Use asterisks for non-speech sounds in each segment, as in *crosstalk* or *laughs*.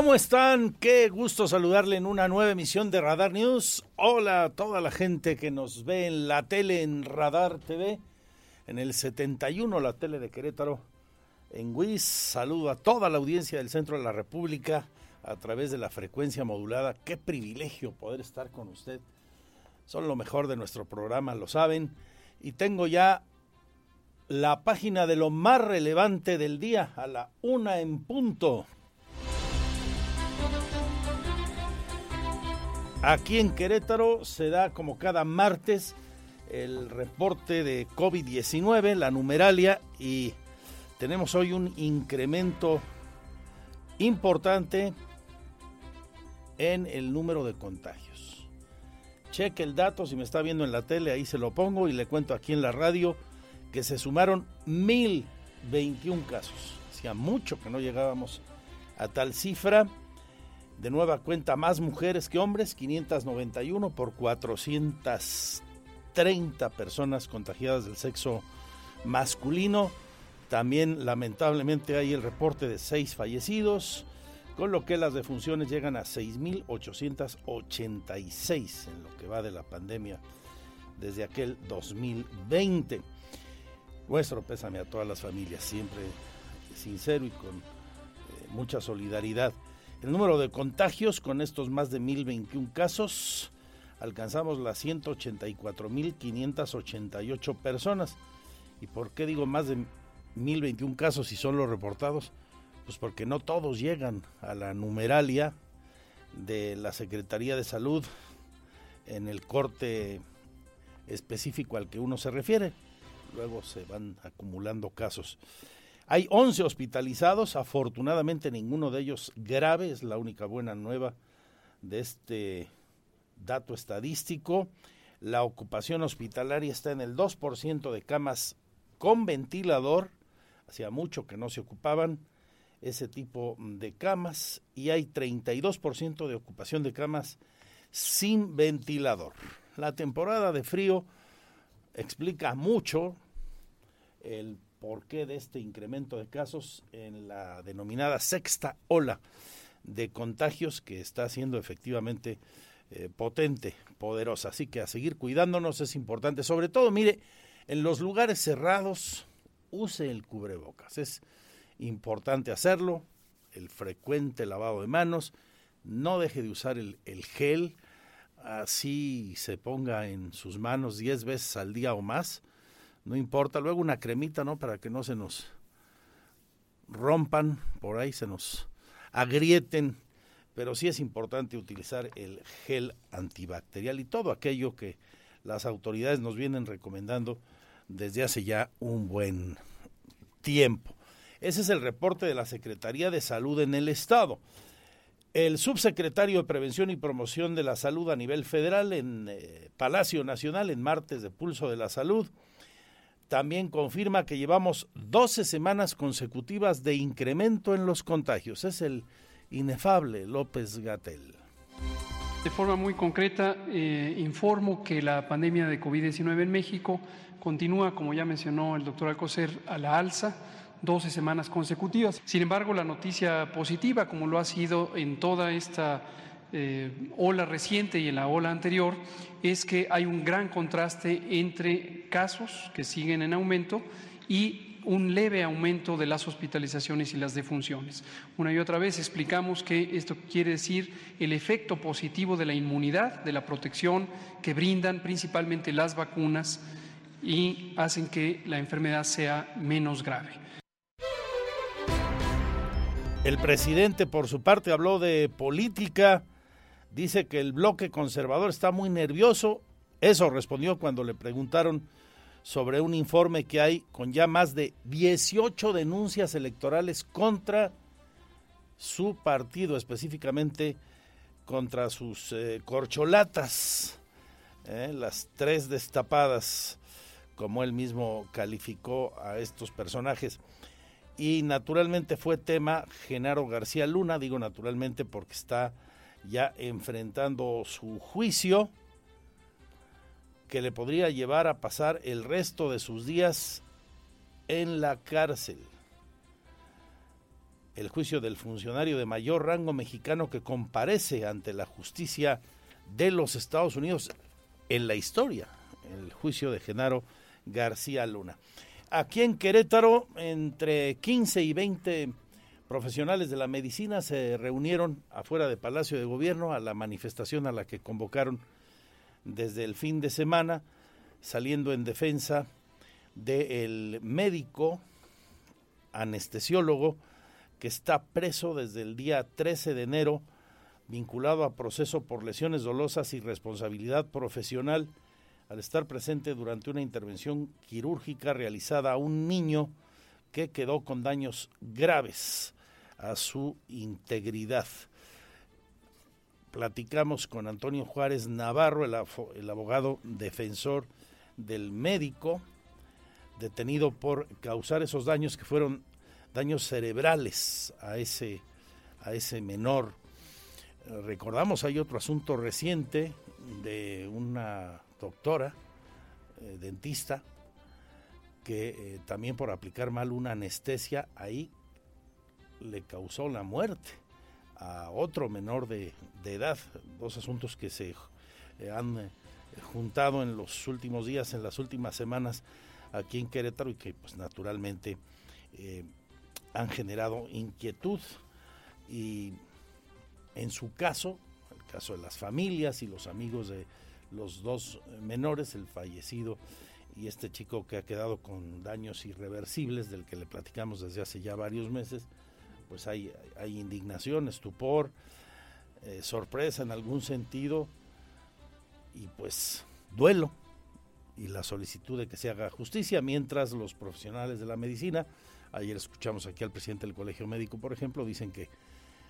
¿Cómo están? Qué gusto saludarle en una nueva emisión de Radar News. Hola a toda la gente que nos ve en la tele, en Radar TV, en el 71, la tele de Querétaro, en WIS. Saludo a toda la audiencia del centro de la República a través de la frecuencia modulada. Qué privilegio poder estar con usted. Son lo mejor de nuestro programa, lo saben. Y tengo ya la página de lo más relevante del día a la una en punto. Aquí en Querétaro se da como cada martes el reporte de COVID-19, la numeralia, y tenemos hoy un incremento importante en el número de contagios. Cheque el dato, si me está viendo en la tele, ahí se lo pongo y le cuento aquí en la radio que se sumaron 1021 casos. Hacía mucho que no llegábamos a tal cifra de nueva cuenta más mujeres que hombres, 591 por 430 personas contagiadas del sexo masculino. También lamentablemente hay el reporte de seis fallecidos, con lo que las defunciones llegan a 6.886 en lo que va de la pandemia desde aquel 2020. Nuestro pésame a todas las familias, siempre sincero y con eh, mucha solidaridad. El número de contagios con estos más de 1021 casos alcanzamos las 184.588 personas. ¿Y por qué digo más de 1021 casos si son los reportados? Pues porque no todos llegan a la numeralia de la Secretaría de Salud en el corte específico al que uno se refiere. Luego se van acumulando casos. Hay 11 hospitalizados, afortunadamente ninguno de ellos grave, es la única buena nueva de este dato estadístico. La ocupación hospitalaria está en el 2% de camas con ventilador, hacía mucho que no se ocupaban ese tipo de camas y hay 32% de ocupación de camas sin ventilador. La temporada de frío explica mucho el por qué de este incremento de casos en la denominada sexta ola de contagios que está siendo efectivamente eh, potente, poderosa. Así que a seguir cuidándonos es importante. Sobre todo, mire, en los lugares cerrados, use el cubrebocas. Es importante hacerlo, el frecuente lavado de manos, no deje de usar el, el gel, así se ponga en sus manos 10 veces al día o más no importa, luego una cremita, ¿no? Para que no se nos rompan, por ahí se nos agrieten, pero sí es importante utilizar el gel antibacterial y todo aquello que las autoridades nos vienen recomendando desde hace ya un buen tiempo. Ese es el reporte de la Secretaría de Salud en el Estado. El subsecretario de Prevención y Promoción de la Salud a nivel federal en eh, Palacio Nacional, en martes de Pulso de la Salud, también confirma que llevamos 12 semanas consecutivas de incremento en los contagios. Es el inefable López Gatel. De forma muy concreta, eh, informo que la pandemia de COVID-19 en México continúa, como ya mencionó el doctor Alcocer, a la alza. 12 semanas consecutivas. Sin embargo, la noticia positiva, como lo ha sido en toda esta eh, ola reciente y en la ola anterior es que hay un gran contraste entre casos que siguen en aumento y un leve aumento de las hospitalizaciones y las defunciones. Una y otra vez explicamos que esto quiere decir el efecto positivo de la inmunidad, de la protección que brindan principalmente las vacunas y hacen que la enfermedad sea menos grave. El presidente, por su parte, habló de política. Dice que el bloque conservador está muy nervioso. Eso respondió cuando le preguntaron sobre un informe que hay con ya más de 18 denuncias electorales contra su partido, específicamente contra sus eh, corcholatas, eh, las tres destapadas, como él mismo calificó a estos personajes. Y naturalmente fue tema Genaro García Luna, digo naturalmente porque está ya enfrentando su juicio que le podría llevar a pasar el resto de sus días en la cárcel. El juicio del funcionario de mayor rango mexicano que comparece ante la justicia de los Estados Unidos en la historia, el juicio de Genaro García Luna. Aquí en Querétaro, entre 15 y 20 profesionales de la medicina se reunieron afuera de Palacio de Gobierno a la manifestación a la que convocaron desde el fin de semana, saliendo en defensa del médico anestesiólogo que está preso desde el día 13 de enero, vinculado a proceso por lesiones dolosas y responsabilidad profesional, al estar presente durante una intervención quirúrgica realizada a un niño que quedó con daños graves a su integridad platicamos con Antonio Juárez Navarro, el, abogado defensor del médico, detenido por causar esos daños que fueron daños cerebrales a ese, a ese menor. Recordamos, hay otro asunto reciente de una doctora, eh, dentista, que eh, también por aplicar mal una anestesia, ahí le causó la muerte a otro menor de, edad, dos asuntos que se eh, han eh, juntado en los últimos días, en las últimas semanas aquí en Querétaro y que pues naturalmente eh, han generado inquietud. Y en su caso, el caso de las familias y los amigos de los dos menores, el fallecido y este chico que ha quedado con daños irreversibles del que le platicamos desde hace ya varios meses, pues hay, hay indignación, estupor, eh, sorpresa en algún sentido y pues duelo y la solicitud de que se haga justicia, mientras los profesionales de la medicina, ayer escuchamos aquí al presidente del Colegio Médico, por ejemplo, dicen que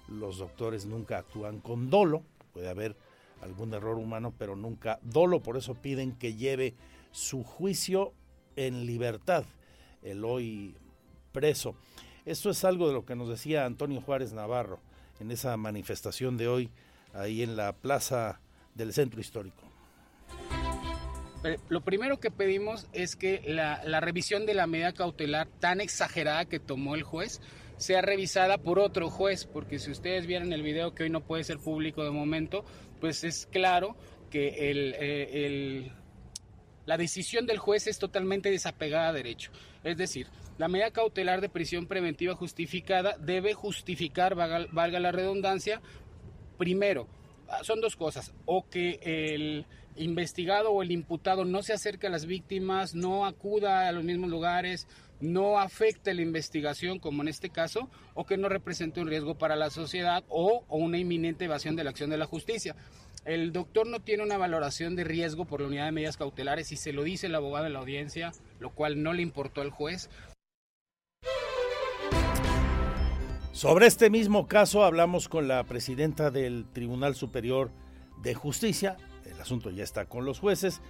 los doctores nunca actúan con dolo, puede haber algún error humano, pero nunca dolo, por eso piden que lleve su juicio en libertad, el hoy preso. Esto es algo de lo que nos decía Antonio Juárez Navarro en esa manifestación de hoy ahí en la plaza del centro histórico. Lo primero que pedimos es que la, revisión de la medida cautelar tan exagerada que tomó el juez sea revisada por otro juez, porque si ustedes vieron el video que hoy no puede ser público de momento, pues es claro que eh, la decisión del juez es totalmente desapegada a derecho. Es decir, la medida cautelar de prisión preventiva justificada debe justificar, valga, la redundancia, primero, ah, son dos cosas, o que el investigado o el imputado no se acerque a las víctimas, no acuda a los mismos lugares, no afecte la investigación, como en este caso, o que no represente un riesgo para la sociedad o, o, una inminente evasión de la acción de la justicia. El doctor no tiene una valoración de riesgo por la unidad de medidas cautelares y se lo dice el abogado en la audiencia, lo cual no le importó al juez. Sobre este mismo caso hablamos con la presidenta del Tribunal Superior de Justicia. El asunto ya está con los jueces.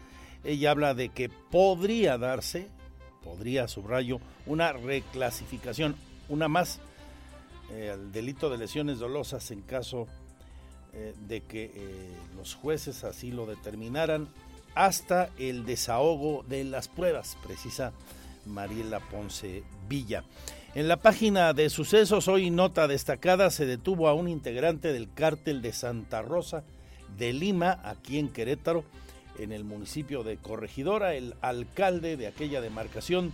Ella habla de que podría darse, podría, subrayo, una reclasificación, una más, eh, al delito de lesiones dolosas en caso eh, de que eh, los jueces así lo determinaran, hasta el desahogo de las pruebas, precisa Mariela Ponce Villa. En la página de sucesos, hoy nota destacada, se detuvo a un integrante del cártel de Santa Rosa de Lima, aquí en Querétaro, en el municipio de Corregidora. El alcalde de aquella demarcación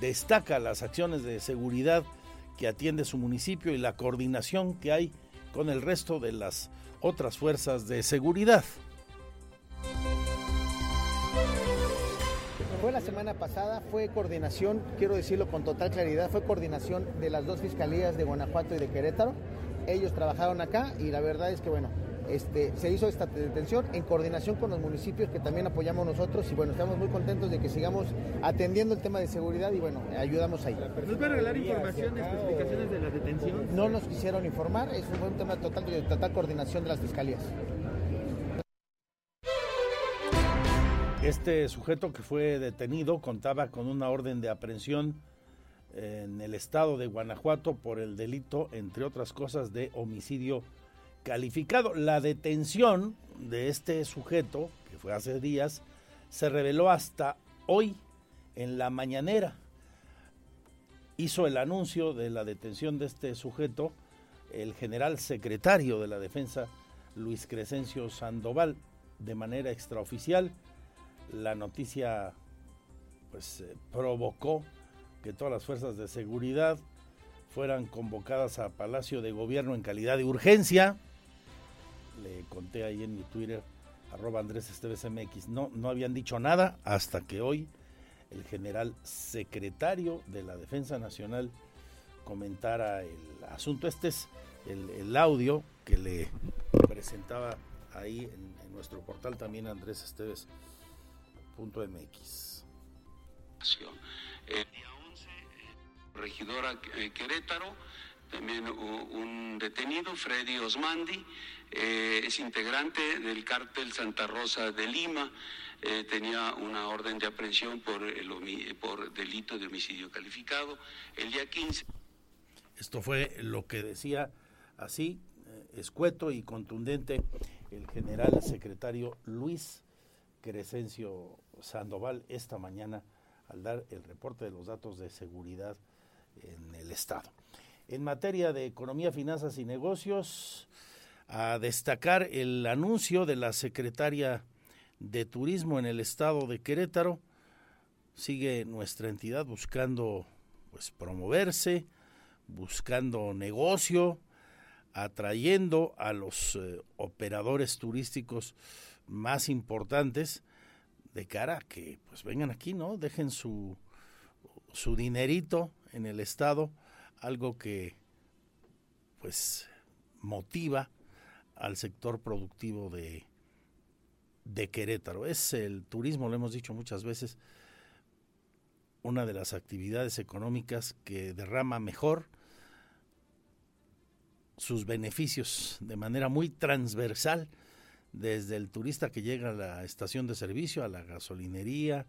destaca las acciones de seguridad que atiende su municipio y la coordinación que hay con el resto de las otras fuerzas de seguridad. Fue la semana pasada, fue coordinación, quiero decirlo con total claridad, fue coordinación de las dos fiscalías de Guanajuato y de Querétaro. Ellos trabajaron acá y la verdad es que, bueno, este, se hizo esta detención en coordinación con los municipios que también apoyamos nosotros y bueno, estamos muy contentos de que sigamos atendiendo el tema de seguridad y bueno, ayudamos ahí. ¿Nos va a regalar información, especificaciones de la detención? No nos quisieron informar, es un tema total de total coordinación de las fiscalías. Este sujeto que fue detenido contaba con una orden de aprehensión en el estado de Guanajuato por el delito, entre otras cosas, de homicidio calificado. La detención de este sujeto, que fue hace días, se reveló hasta hoy en la mañanera. Hizo el anuncio de la detención de este sujeto el general secretario de la defensa, Luis Crescencio Sandoval, de manera extraoficial. La noticia pues eh, provocó que todas las fuerzas de seguridad fueran convocadas a Palacio de Gobierno en calidad de urgencia le conté ahí en mi Twitter, arroba Andrés Esteves MX, no, no habían dicho nada hasta que hoy el general secretario de la Defensa Nacional comentara el asunto. Este es el, audio que le presentaba ahí en, nuestro portal también Andrés Esteves.mx. El día 11, regidora eh, Querétaro, también un detenido, Freddy Osmandi, eh, es integrante del cártel Santa Rosa de Lima, eh, tenía una orden de aprehensión por, el, por delito de homicidio calificado el día 15. Esto fue lo que decía así, eh, escueto y contundente, el general secretario Luis Crescencio Sandoval esta mañana al dar el reporte de los datos de seguridad en el Estado. En materia de economía, finanzas y negocios, a destacar el anuncio de la secretaria de Turismo en el estado de Querétaro. Sigue nuestra entidad buscando pues promoverse, buscando negocio, atrayendo a los eh, operadores turísticos más importantes de cara a que pues vengan aquí, ¿no? Dejen su su dinerito en el estado, algo que pues motiva al sector productivo de, de Querétaro. Es el turismo, lo hemos dicho muchas veces, una de las actividades económicas que derrama mejor sus beneficios de manera muy transversal, desde el turista que llega a la estación de servicio, a la gasolinería,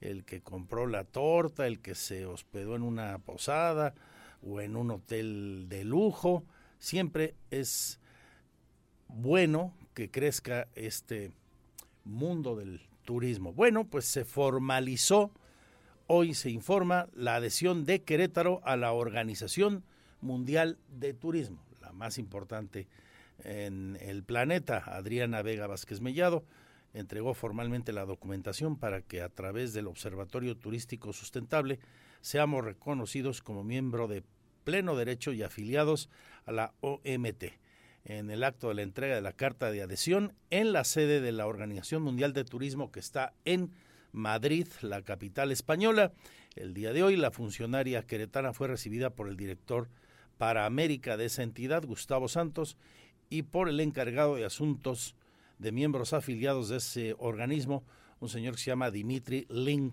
el que compró la torta, el que se hospedó en una posada o en un hotel de lujo, siempre es bueno que crezca este mundo del turismo. Bueno, pues se formalizó, hoy se informa, la adhesión de Querétaro a la Organización Mundial de Turismo, la más importante en el planeta. Adriana Vega Vázquez Mellado entregó formalmente la documentación para que a través del Observatorio Turístico Sustentable seamos reconocidos como miembro de pleno derecho y afiliados a la OMT en el acto de la entrega de la carta de adhesión en la sede de la Organización Mundial de Turismo que está en Madrid, la capital española. El día de hoy la funcionaria queretana fue recibida por el director para América de esa entidad, Gustavo Santos, y por el encargado de asuntos de miembros afiliados de ese organismo, un señor que se llama Dimitri Link.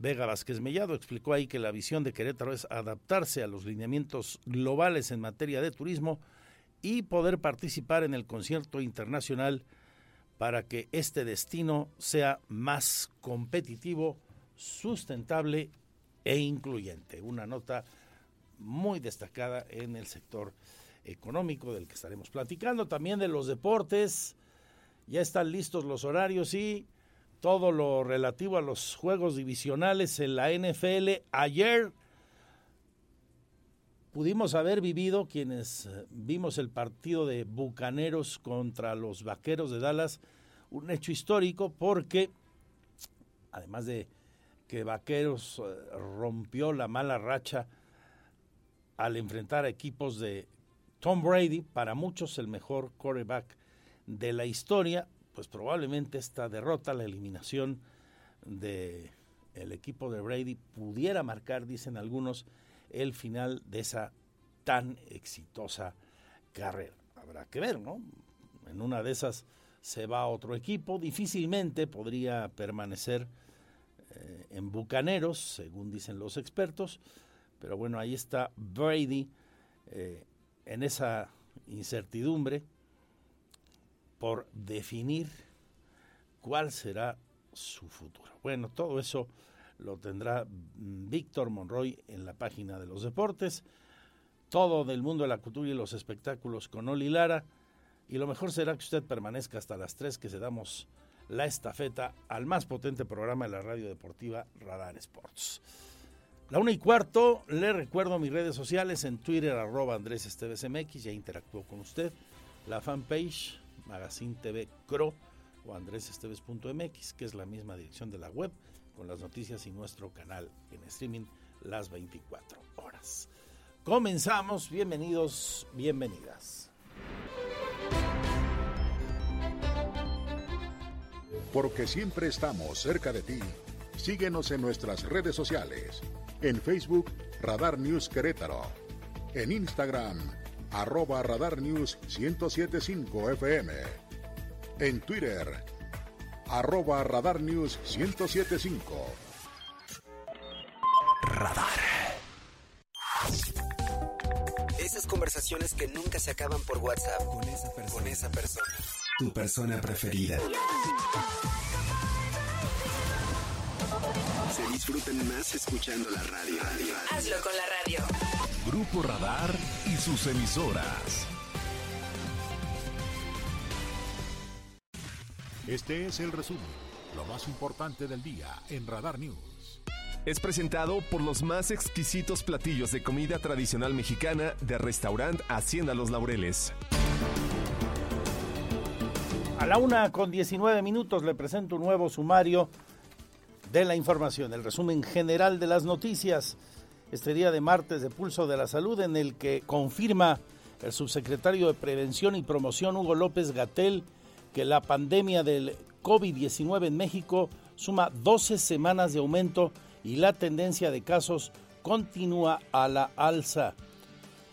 Vega Vázquez Mellado explicó ahí que la visión de Querétaro es adaptarse a los lineamientos globales en materia de turismo y poder participar en el concierto internacional para que este destino sea más competitivo, sustentable e incluyente. Una nota muy destacada en el sector económico del que estaremos platicando, también de los deportes. Ya están listos los horarios y todo lo relativo a los juegos divisionales en la NFL. Ayer pudimos haber vivido quienes eh, vimos el partido de Bucaneros contra los Vaqueros de Dallas, un hecho histórico porque además de que Vaqueros eh, rompió la mala racha al enfrentar a equipos de Tom Brady, para muchos el mejor quarterback de la historia, pues probablemente esta derrota, la eliminación de el equipo de Brady pudiera marcar, dicen algunos, el final de esa tan exitosa carrera. Habrá que ver, ¿no? En una de esas se va a otro equipo, difícilmente podría permanecer eh, en Bucaneros, según dicen los expertos, pero bueno, ahí está Brady eh, en esa incertidumbre por definir cuál será su futuro. Bueno, todo eso lo tendrá Víctor Monroy en la página de los deportes, todo del mundo de la cultura y los espectáculos con Oli Lara, y lo mejor será que usted permanezca hasta las 3 que se damos la estafeta al más potente programa de la radio deportiva Radar Sports. La una y cuarto, le recuerdo mis redes sociales en Twitter, arroba Andrés Esteves MX, ya interactuó con usted. La fanpage, Magazine TV Cro o andresesteves.mx, que es la misma dirección de la web, con las noticias y nuestro canal en streaming las 24 horas. Comenzamos, bienvenidos, bienvenidas. Porque siempre estamos cerca de ti, síguenos en nuestras redes sociales. En Facebook, Radar News Querétaro. En Instagram, arroba Radar News 1075 FM en Twitter, arroba Radar News 1075. Radar. Esas conversaciones que nunca se acaban por WhatsApp con esa persona. Con esa persona. Tu persona preferida. Disfrutan más escuchando la radio. Hazlo con la radio. Grupo Radar y sus emisoras. Este es el resumen, lo más importante del día en Radar News. Es presentado por los más exquisitos platillos de comida tradicional mexicana de restaurant Hacienda Los Laureles. A la una con 19 minutos le presento un nuevo sumario de la información, el resumen general de las noticias. Este día de martes de Pulso de la Salud en el que confirma el subsecretario de Prevención y Promoción Hugo López Gatel que la pandemia del COVID-19 en México suma 12 semanas de aumento y la tendencia de casos continúa a la alza,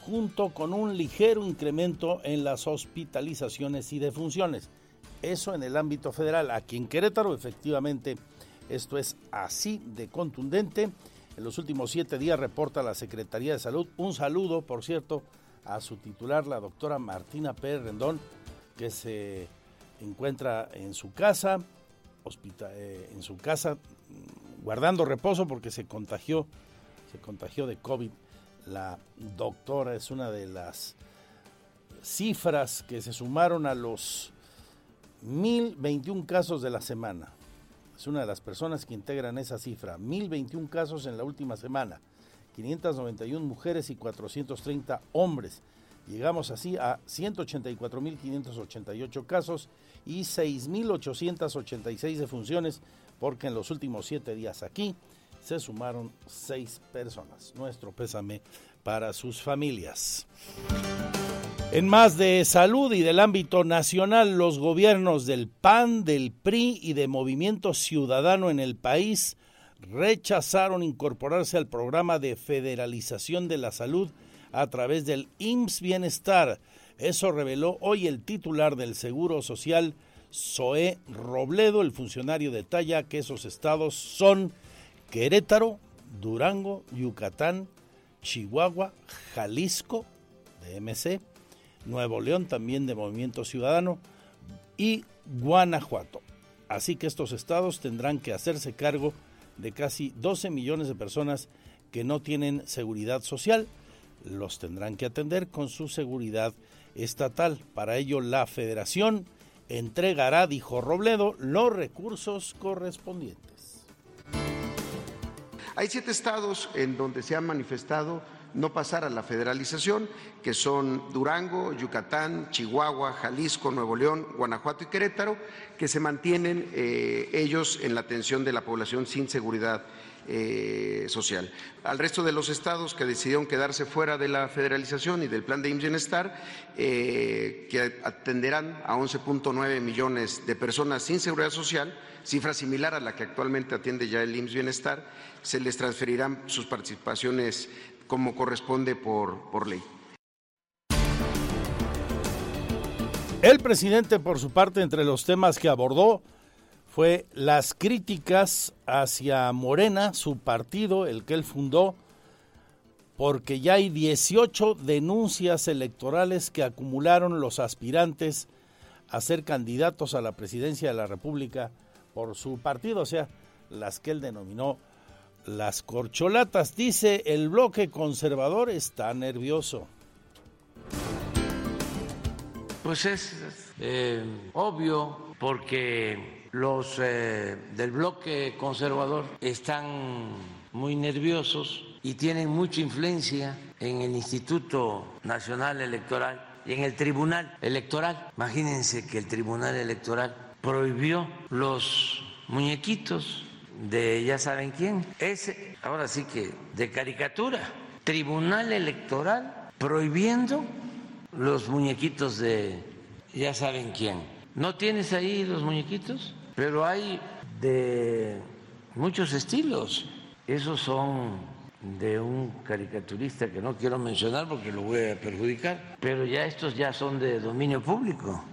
junto con un ligero incremento en las hospitalizaciones y defunciones. Eso en el ámbito federal. Aquí en Querétaro, efectivamente, esto es así de contundente. En los últimos siete días reporta la Secretaría de Salud. Un saludo, por cierto, a su titular, la doctora Martina Pérez Rendón, que se encuentra en su casa, eh, en su casa mm, guardando reposo porque se contagió, se contagió de COVID. La doctora es una de las cifras que se sumaron a los 1021 casos de la semana. Es una de las personas que integran esa cifra. 1021 casos en la última semana. 591 mujeres y 430 hombres. Llegamos así a 184.588 casos y 6.886 defunciones, porque en los últimos siete días aquí se sumaron seis personas. Nuestro pésame para sus familias. En más de salud y del ámbito nacional, los gobiernos del PAN, del PRI y de Movimiento Ciudadano en el país rechazaron incorporarse al programa de federalización de la salud a través del IMSS Bienestar. Eso reveló hoy el titular del Seguro Social, Zoé Robledo. El funcionario detalla que esos estados son Querétaro, Durango, Yucatán, Chihuahua, Jalisco, de MC, Nuevo León también de Movimiento Ciudadano y Guanajuato. Así que estos estados tendrán que hacerse cargo de casi 12 millones de personas que no tienen seguridad social los tendrán que atender con su seguridad estatal. Para ello, la federación entregará, dijo Robledo, los recursos correspondientes. Hay siete estados en donde se ha manifestado no pasar a la federalización, que son Durango, Yucatán, Chihuahua, Jalisco, Nuevo León, Guanajuato y Querétaro, que se mantienen eh, ellos en la atención de la población sin seguridad eh, social. Al resto de los estados que decidieron quedarse fuera de la federalización y del plan de Bienestar, eh, que atenderán a 11.9 millones de personas sin seguridad social, cifra similar a la que actualmente atiende ya el IMSS Bienestar, se les transferirán sus participaciones como corresponde por, por ley. El presidente, por su parte, entre los temas que abordó, fue las críticas hacia Morena, su partido, el que él fundó, porque ya hay 18 denuncias electorales que acumularon los aspirantes a ser candidatos a la presidencia de la República por su partido, o sea, las que él denominó las corcholatas. Dice, el bloque conservador está nervioso. Pues es eh, obvio porque los eh, del bloque conservador están muy nerviosos y tienen mucha influencia en el Instituto Nacional Electoral y en el Tribunal Electoral. Imagínense que el Tribunal Electoral prohibió los muñequitos de ya saben quién. Es ahora sí que de caricatura. Tribunal Electoral prohibiendo los muñequitos de ya saben quién. ¿No tienes ahí los muñequitos? Pero hay de muchos estilos. Esos son de un caricaturista que no quiero mencionar porque lo voy a perjudicar, pero ya estos ya son de dominio público.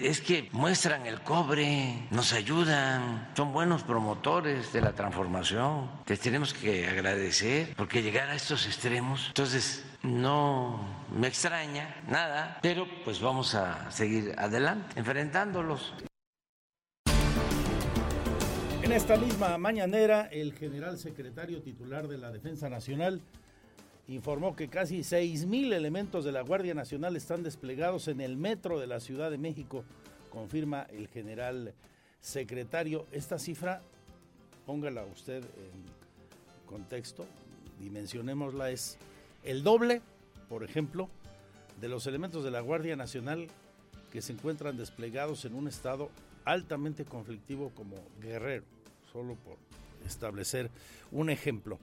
Es que muestran el cobre, nos ayudan, son buenos promotores de la transformación. Les tenemos que agradecer porque llegar a estos extremos, entonces no me extraña nada, pero pues vamos a seguir adelante, enfrentándolos. En esta misma mañanera, el general secretario titular de la Defensa Nacional informó que casi 6.000 elementos de la Guardia Nacional están desplegados en el metro de la Ciudad de México, confirma el general secretario. Esta cifra, póngala usted en contexto, dimensionémosla, es el doble, por ejemplo, de los elementos de la Guardia Nacional que se encuentran desplegados en un estado altamente conflictivo como Guerrero solo por establecer un ejemplo.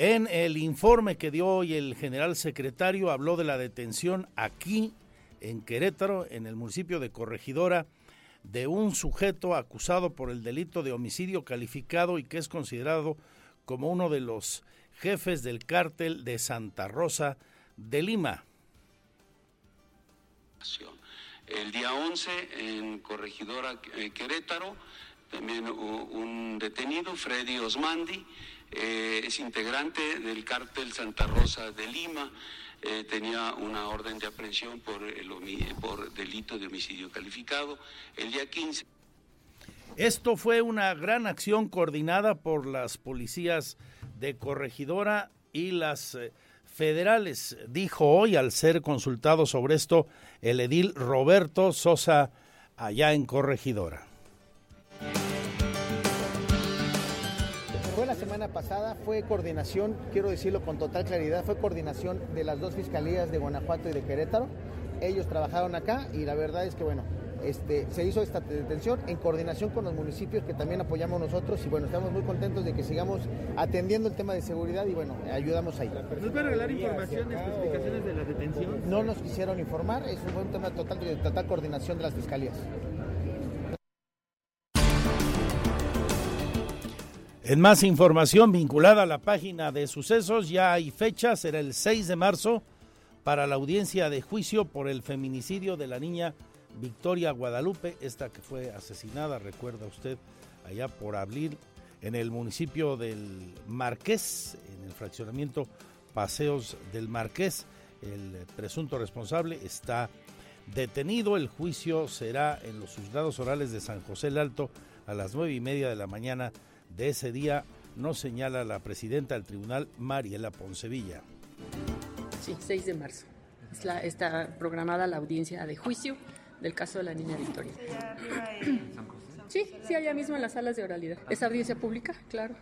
En el informe que dio hoy el general secretario habló de la detención aquí en Querétaro, en el municipio de Corregidora, de un sujeto acusado por el delito de homicidio calificado y que es considerado como uno de los jefes del cártel de Santa Rosa de Lima. El día 11 en Corregidora eh, Querétaro también un detenido, Freddy Osmandi, eh, es integrante del cártel Santa Rosa de Lima, eh, tenía una orden de aprehensión por, el, por delito de homicidio calificado el día 15. Esto fue una gran acción coordinada por las policías de Corregidora y las eh, federales, dijo hoy al ser consultado sobre esto el edil Roberto Sosa allá en Corregidora. Semana pasada, fue coordinación, quiero decirlo con total claridad, fue coordinación de las dos fiscalías de Guanajuato y de Querétaro. Ellos trabajaron acá y la verdad es que, bueno, este, se hizo esta detención en coordinación con los municipios que también apoyamos nosotros y bueno, estamos muy contentos de que sigamos atendiendo el tema de seguridad y bueno, ayudamos ahí. ¿Nos puede regalar información, especificaciones de la detención? No nos quisieron informar, es un tema total de total coordinación de las fiscalías. En más información vinculada a la página de sucesos, ya hay fecha, será el 6 de marzo para la audiencia de juicio por el feminicidio de la niña Victoria Guadalupe, esta que fue asesinada, recuerda usted, allá por abril en el municipio del Marqués, en el fraccionamiento Paseos del Marqués. El presunto responsable está detenido. El juicio será en los juzgados orales de San José el Alto a las nueve y media de la mañana de ese día, nos señala la presidenta del tribunal, Mariela Poncevilla. Sí, 6 de marzo. está programada la audiencia de juicio del caso de la niña Victoria. Sí, sí, allá mismo en las salas de oralidad. ¿Es audiencia pública? Claro.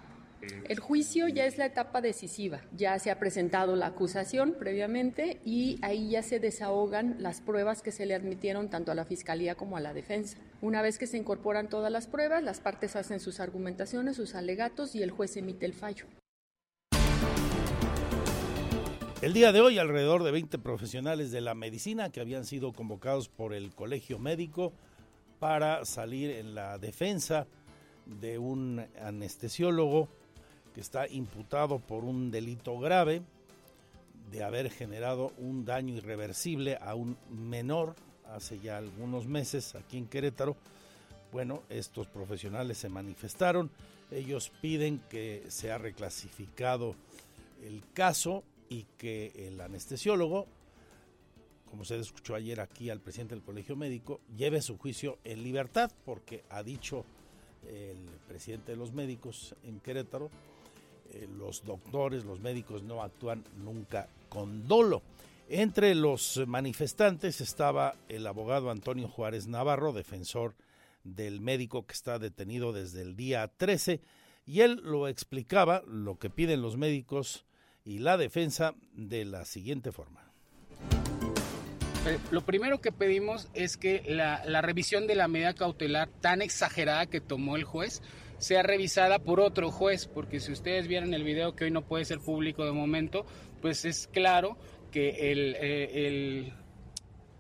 El juicio ya es la etapa decisiva. Ya se ha presentado la acusación previamente y ahí ya se desahogan las pruebas que se le admitieron tanto a la Fiscalía como a la defensa. Una vez que se incorporan todas las pruebas, las partes hacen sus argumentaciones, sus alegatos y el juez emite el fallo. El día de hoy, alrededor de 20 profesionales de la medicina que habían sido convocados por el Colegio Médico para salir en la defensa de un anestesiólogo que está imputado por un delito grave de haber generado un daño irreversible a un menor hace ya algunos meses aquí en Querétaro. Bueno, estos profesionales se manifestaron, ellos piden que sea reclasificado el caso y que el anestesiólogo, como se escuchó ayer aquí al presidente del Colegio Médico, lleve su juicio en libertad porque ha dicho el presidente de los médicos en Querétaro, eh, los doctores, los médicos no actúan nunca con dolo. Entre los manifestantes estaba el abogado Antonio Juárez Navarro, defensor del médico que está detenido desde el día 13, y él lo explicaba, lo que piden los médicos y la defensa, de la siguiente forma. Eh, lo primero que pedimos es que la, la revisión de la medida cautelar tan exagerada que tomó el juez sea revisada por otro juez, porque si ustedes vieron el video que hoy no puede ser público de momento, pues es claro que el, eh, el,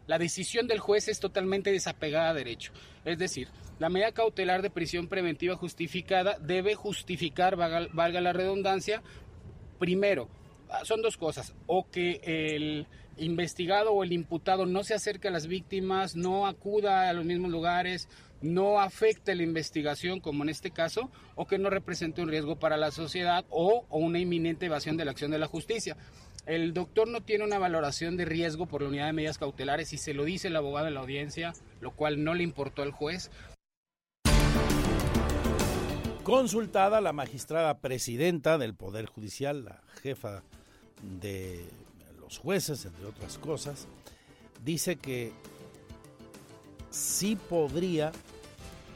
la decisión del juez es totalmente desapegada a derecho. Es decir, la medida cautelar de prisión preventiva justificada debe justificar, valga, la redundancia, primero, son dos cosas, o que el investigado o el imputado no se acerque a las víctimas, no acuda a los mismos lugares, no afecte la investigación, como en este caso, o que no represente un riesgo para la sociedad o, o, una inminente evasión de la acción de la justicia. El doctor no tiene una valoración de riesgo por la unidad de medidas cautelares y se lo dice el abogado de la audiencia, lo cual no le importó al juez. Consultada la magistrada presidenta del Poder Judicial, la jefa de los jueces, entre otras cosas, dice que sí podría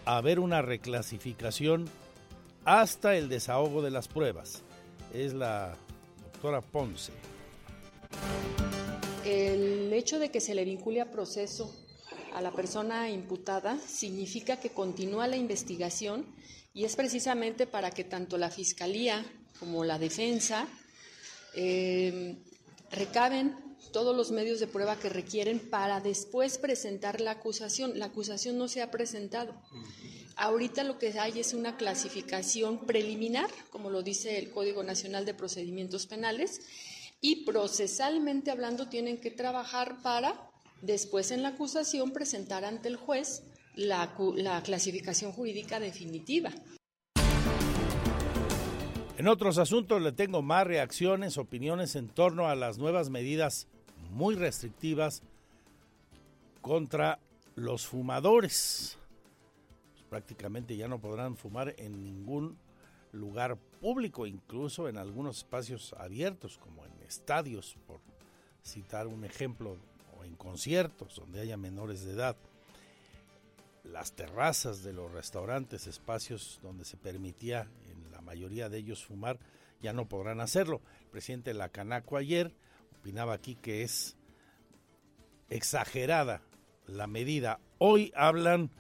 haber una reclasificación hasta el desahogo de las pruebas. Es la doctora Ponce. El hecho de que se le vincule a proceso a la persona imputada significa que continúa la investigación y es precisamente para que tanto la Fiscalía como la defensa eh, recaben todos los medios de prueba que requieren para después presentar la acusación. La acusación no se ha presentado. Ahorita lo que hay es una clasificación preliminar, como lo dice el Código Nacional de Procedimientos Penales, y procesalmente hablando tienen que trabajar para después en la acusación presentar ante el juez la, la clasificación jurídica definitiva. En otros asuntos le tengo más reacciones, opiniones en torno a las nuevas medidas muy restrictivas contra los fumadores. Pues prácticamente ya no podrán fumar en ningún lugar público, incluso en algunos espacios abiertos, como en estadios, por citar un ejemplo, o en conciertos donde haya menores de edad. Las terrazas de los restaurantes, espacios donde se permitía mayoría de ellos fumar, ya no podrán hacerlo. El presidente de la Canaco ayer opinaba aquí que es exagerada la medida. Hoy hablan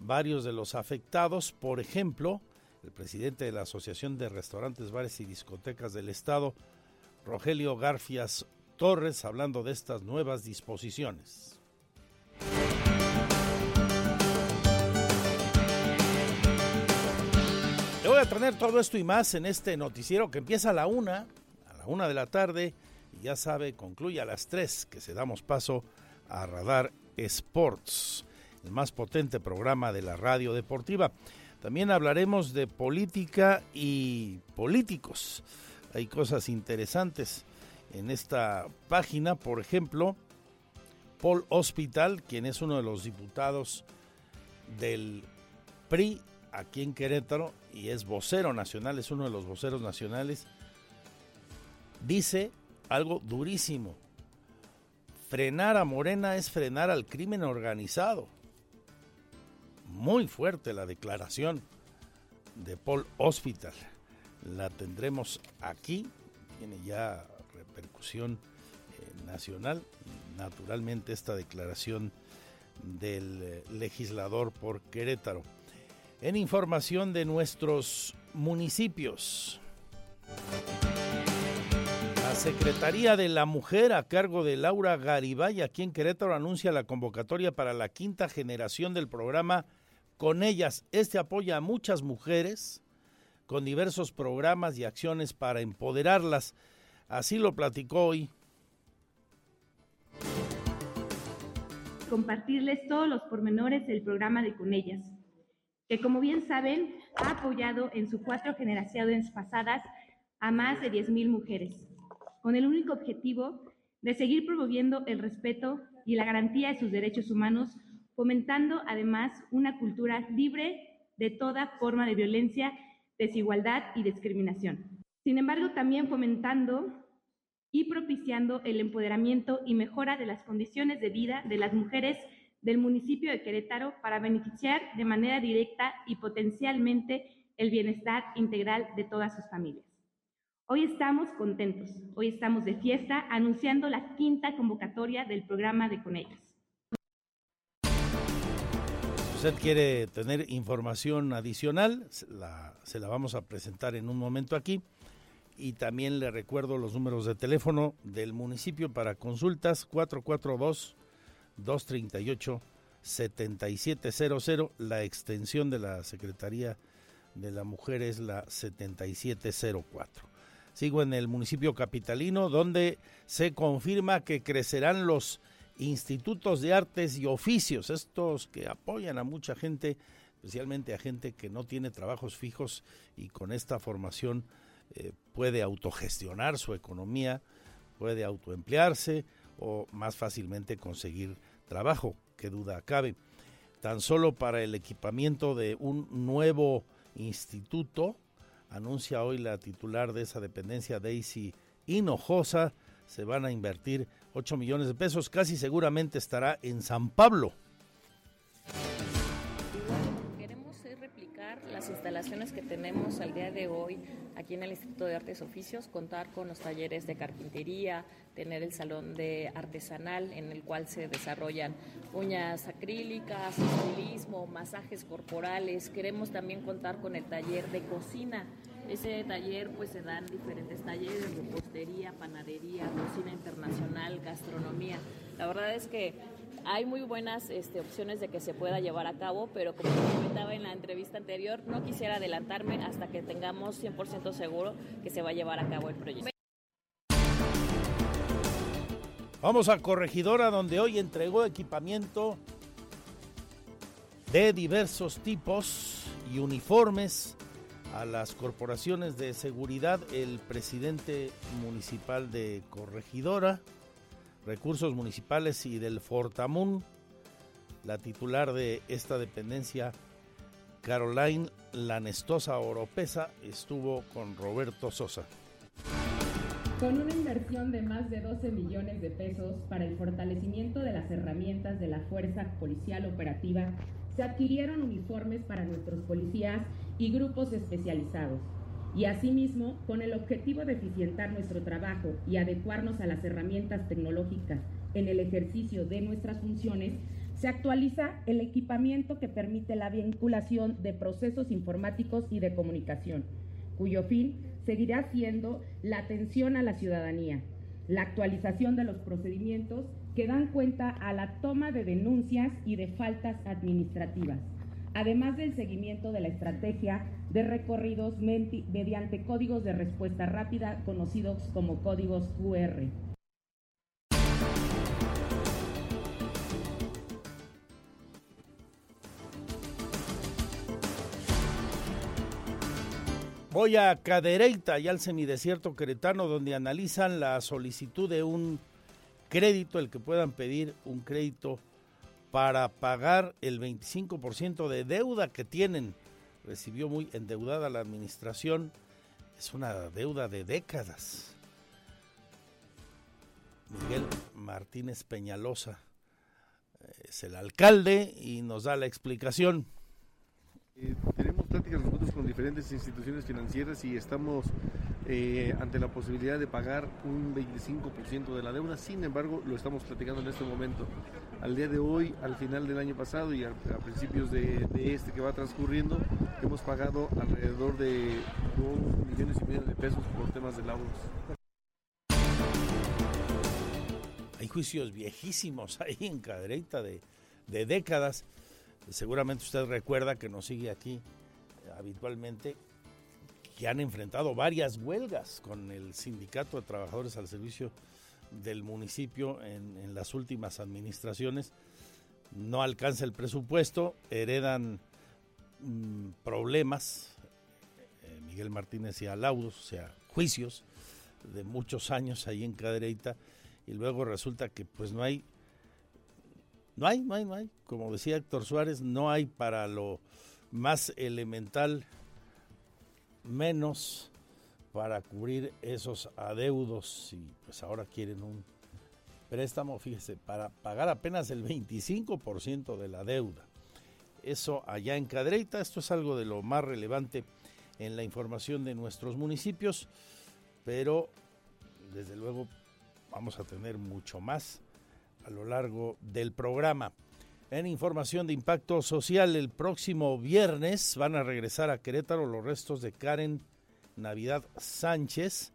varios de los afectados, por ejemplo, el presidente de la Asociación de Restaurantes, Bares y Discotecas del Estado, Rogelio Garfias Torres, hablando de estas nuevas disposiciones. Voy a tener todo esto y más en este noticiero que empieza a la una, a la una de la tarde, y ya sabe, concluye a las tres que se damos paso a Radar Sports, el más potente programa de la radio deportiva. También hablaremos de política y políticos. Hay cosas interesantes en esta página, por ejemplo, Paul Hospital, quien es uno de los diputados del PRI aquí en Querétaro y es vocero nacional, es uno de los voceros nacionales, dice algo durísimo. Frenar a Morena es frenar al crimen organizado. Muy fuerte la declaración de Paul Hospital. la tendremos aquí, tiene ya repercusión eh, nacional, naturalmente esta declaración del eh, legislador por Querétaro. En información de nuestros municipios. La Secretaría de la Mujer a cargo de Laura Garibay aquí en Querétaro anuncia la convocatoria para la quinta generación del programa Con ellas. Este apoya a muchas mujeres con diversos programas y acciones para empoderarlas. Así lo platicó hoy. Compartirles todos los pormenores del programa de Con ellas, que como bien saben ha apoyado en sus cuatro generaciones pasadas a más de 10.000 mujeres, con el único objetivo de seguir promoviendo el respeto y la garantía de sus derechos humanos, fomentando además una cultura libre de toda forma de violencia desigualdad y discriminación. Sin embargo, también fomentando y propiciando el empoderamiento y mejora de las condiciones de vida de las mujeres del municipio de Querétaro para beneficiar de manera directa y potencialmente el bienestar integral de todas sus familias. Hoy estamos contentos, hoy estamos de fiesta anunciando la quinta convocatoria del programa de Con ellas usted quiere tener información adicional, se la vamos a presentar en un momento aquí. Y también le recuerdo los números de teléfono del municipio para consultas 442-238-7700. La extensión de la Secretaría de la Mujer es la 7704. Sigo en el municipio capitalino donde se confirma que crecerán los institutos de artes y oficios, estos que apoyan a mucha gente, especialmente a gente que no tiene trabajos fijos y con esta formación eh, puede autogestionar su economía, puede autoemplearse o más fácilmente conseguir trabajo, que duda cabe. Tan solo para el equipamiento de un nuevo instituto, anuncia hoy la titular de esa dependencia, Daisy Hinojosa, se van a invertir 8 millones de pesos, casi seguramente estará en San Pablo. Instalaciones que tenemos al día de hoy aquí en el Instituto de Artes Oficios, contar con los talleres de carpintería, tener el salón de artesanal en el cual se desarrollan uñas acrílicas, estilismo, masajes corporales. Queremos también contar con el taller de cocina ese taller pues se dan diferentes talleres repostería, panadería, cocina internacional, gastronomía. La verdad es que hay muy buenas este, opciones de que se pueda llevar a cabo, pero como comentaba en la entrevista anterior, no quisiera adelantarme hasta que tengamos 100% seguro que se va a llevar a cabo el proyecto. Vamos a Corregidora, donde hoy entregó equipamiento de diversos tipos y uniformes a las corporaciones de seguridad el presidente municipal de Corregidora, Recursos Municipales y del Fortamun, la titular de esta dependencia, Caroline Lanestosa Oropesa, estuvo con Roberto Sosa. Con una inversión de más de 12 millones de pesos para el fortalecimiento de las herramientas de la Fuerza Policial Operativa, se adquirieron uniformes para nuestros policías y grupos especializados. Y asimismo, con el objetivo de eficientar nuestro trabajo y adecuarnos a las herramientas tecnológicas en el ejercicio de nuestras funciones, se actualiza el equipamiento que permite la vinculación de procesos informáticos y de comunicación, cuyo fin seguirá siendo la atención a la ciudadanía, la actualización de los procedimientos que dan cuenta a la toma de denuncias y de faltas administrativas además del seguimiento de la estrategia de recorridos mediante códigos de respuesta rápida conocidos como códigos QR. Voy a Cadereyta y al semidesierto queretano donde analizan la solicitud de un crédito, el que puedan pedir un crédito para pagar el 25% de deuda que tienen. Recibió muy endeudada la administración. Es una deuda de décadas. Miguel Martínez Peñalosa es el alcalde y nos da la explicación. Eh, tenemos pláticas nosotros con diferentes instituciones financieras y estamos eh, ante la posibilidad de pagar un 25% de la deuda. Sin embargo, lo estamos platicando en este momento. Al día de hoy, al final del año pasado y a, principios de, este que va transcurriendo, hemos pagado alrededor de 2 millones y medio de pesos por temas de laudos. Hay juicios viejísimos *laughs* ahí en Cadereyta de, de décadas seguramente usted recuerda que nos sigue aquí habitualmente, que han enfrentado varias huelgas con el Sindicato de Trabajadores al Servicio del municipio en, las últimas administraciones. No alcanza el presupuesto, heredan mm, problemas, eh, Miguel Martínez y Alaudos, o sea, juicios de muchos años ahí en Cadereyta, y luego resulta que pues no hay no hay, no hay, no hay. Como decía Héctor Suárez, no hay para lo más elemental menos para cubrir esos adeudos y pues ahora quieren un préstamo, fíjese, para pagar apenas el 25% de la deuda. Eso allá en Cadreita, esto es algo de lo más relevante en la información de nuestros municipios, pero desde luego vamos a tener mucho más a lo largo del programa. En información de impacto social, el próximo viernes van a regresar a Querétaro los restos de Karen Navidad Sánchez,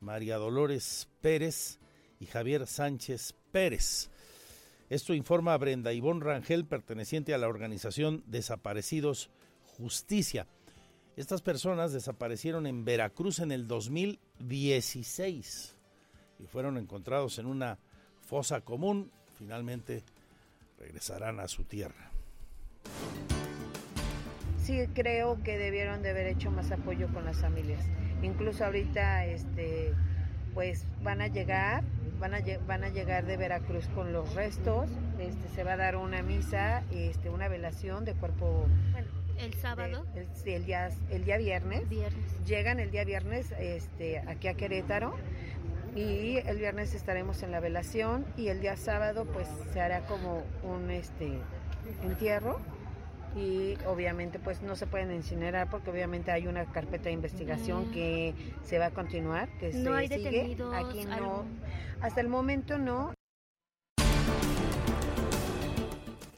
María Dolores Pérez y Javier Sánchez Pérez. Esto informa Brenda Ivonne Rangel, perteneciente a la organización Desaparecidos Justicia. Estas personas desaparecieron en Veracruz en el 2016 y fueron encontrados en una fosa común, finalmente regresarán a su tierra. Sí, creo que debieron de haber hecho más apoyo con las familias. Incluso ahorita, este, pues van a llegar, van a, van a llegar de Veracruz con los restos. Este, se va a dar una misa, este, una velación de cuerpo. Bueno, el sábado. el, el, día, el día viernes. Viernes. Llegan el día viernes, este, aquí a Querétaro y el viernes estaremos en la velación y el día sábado pues se hará como un este entierro y obviamente pues no se pueden incinerar porque obviamente hay una carpeta de investigación que se va a continuar que no se hay sigue. aquí no. hasta el momento no.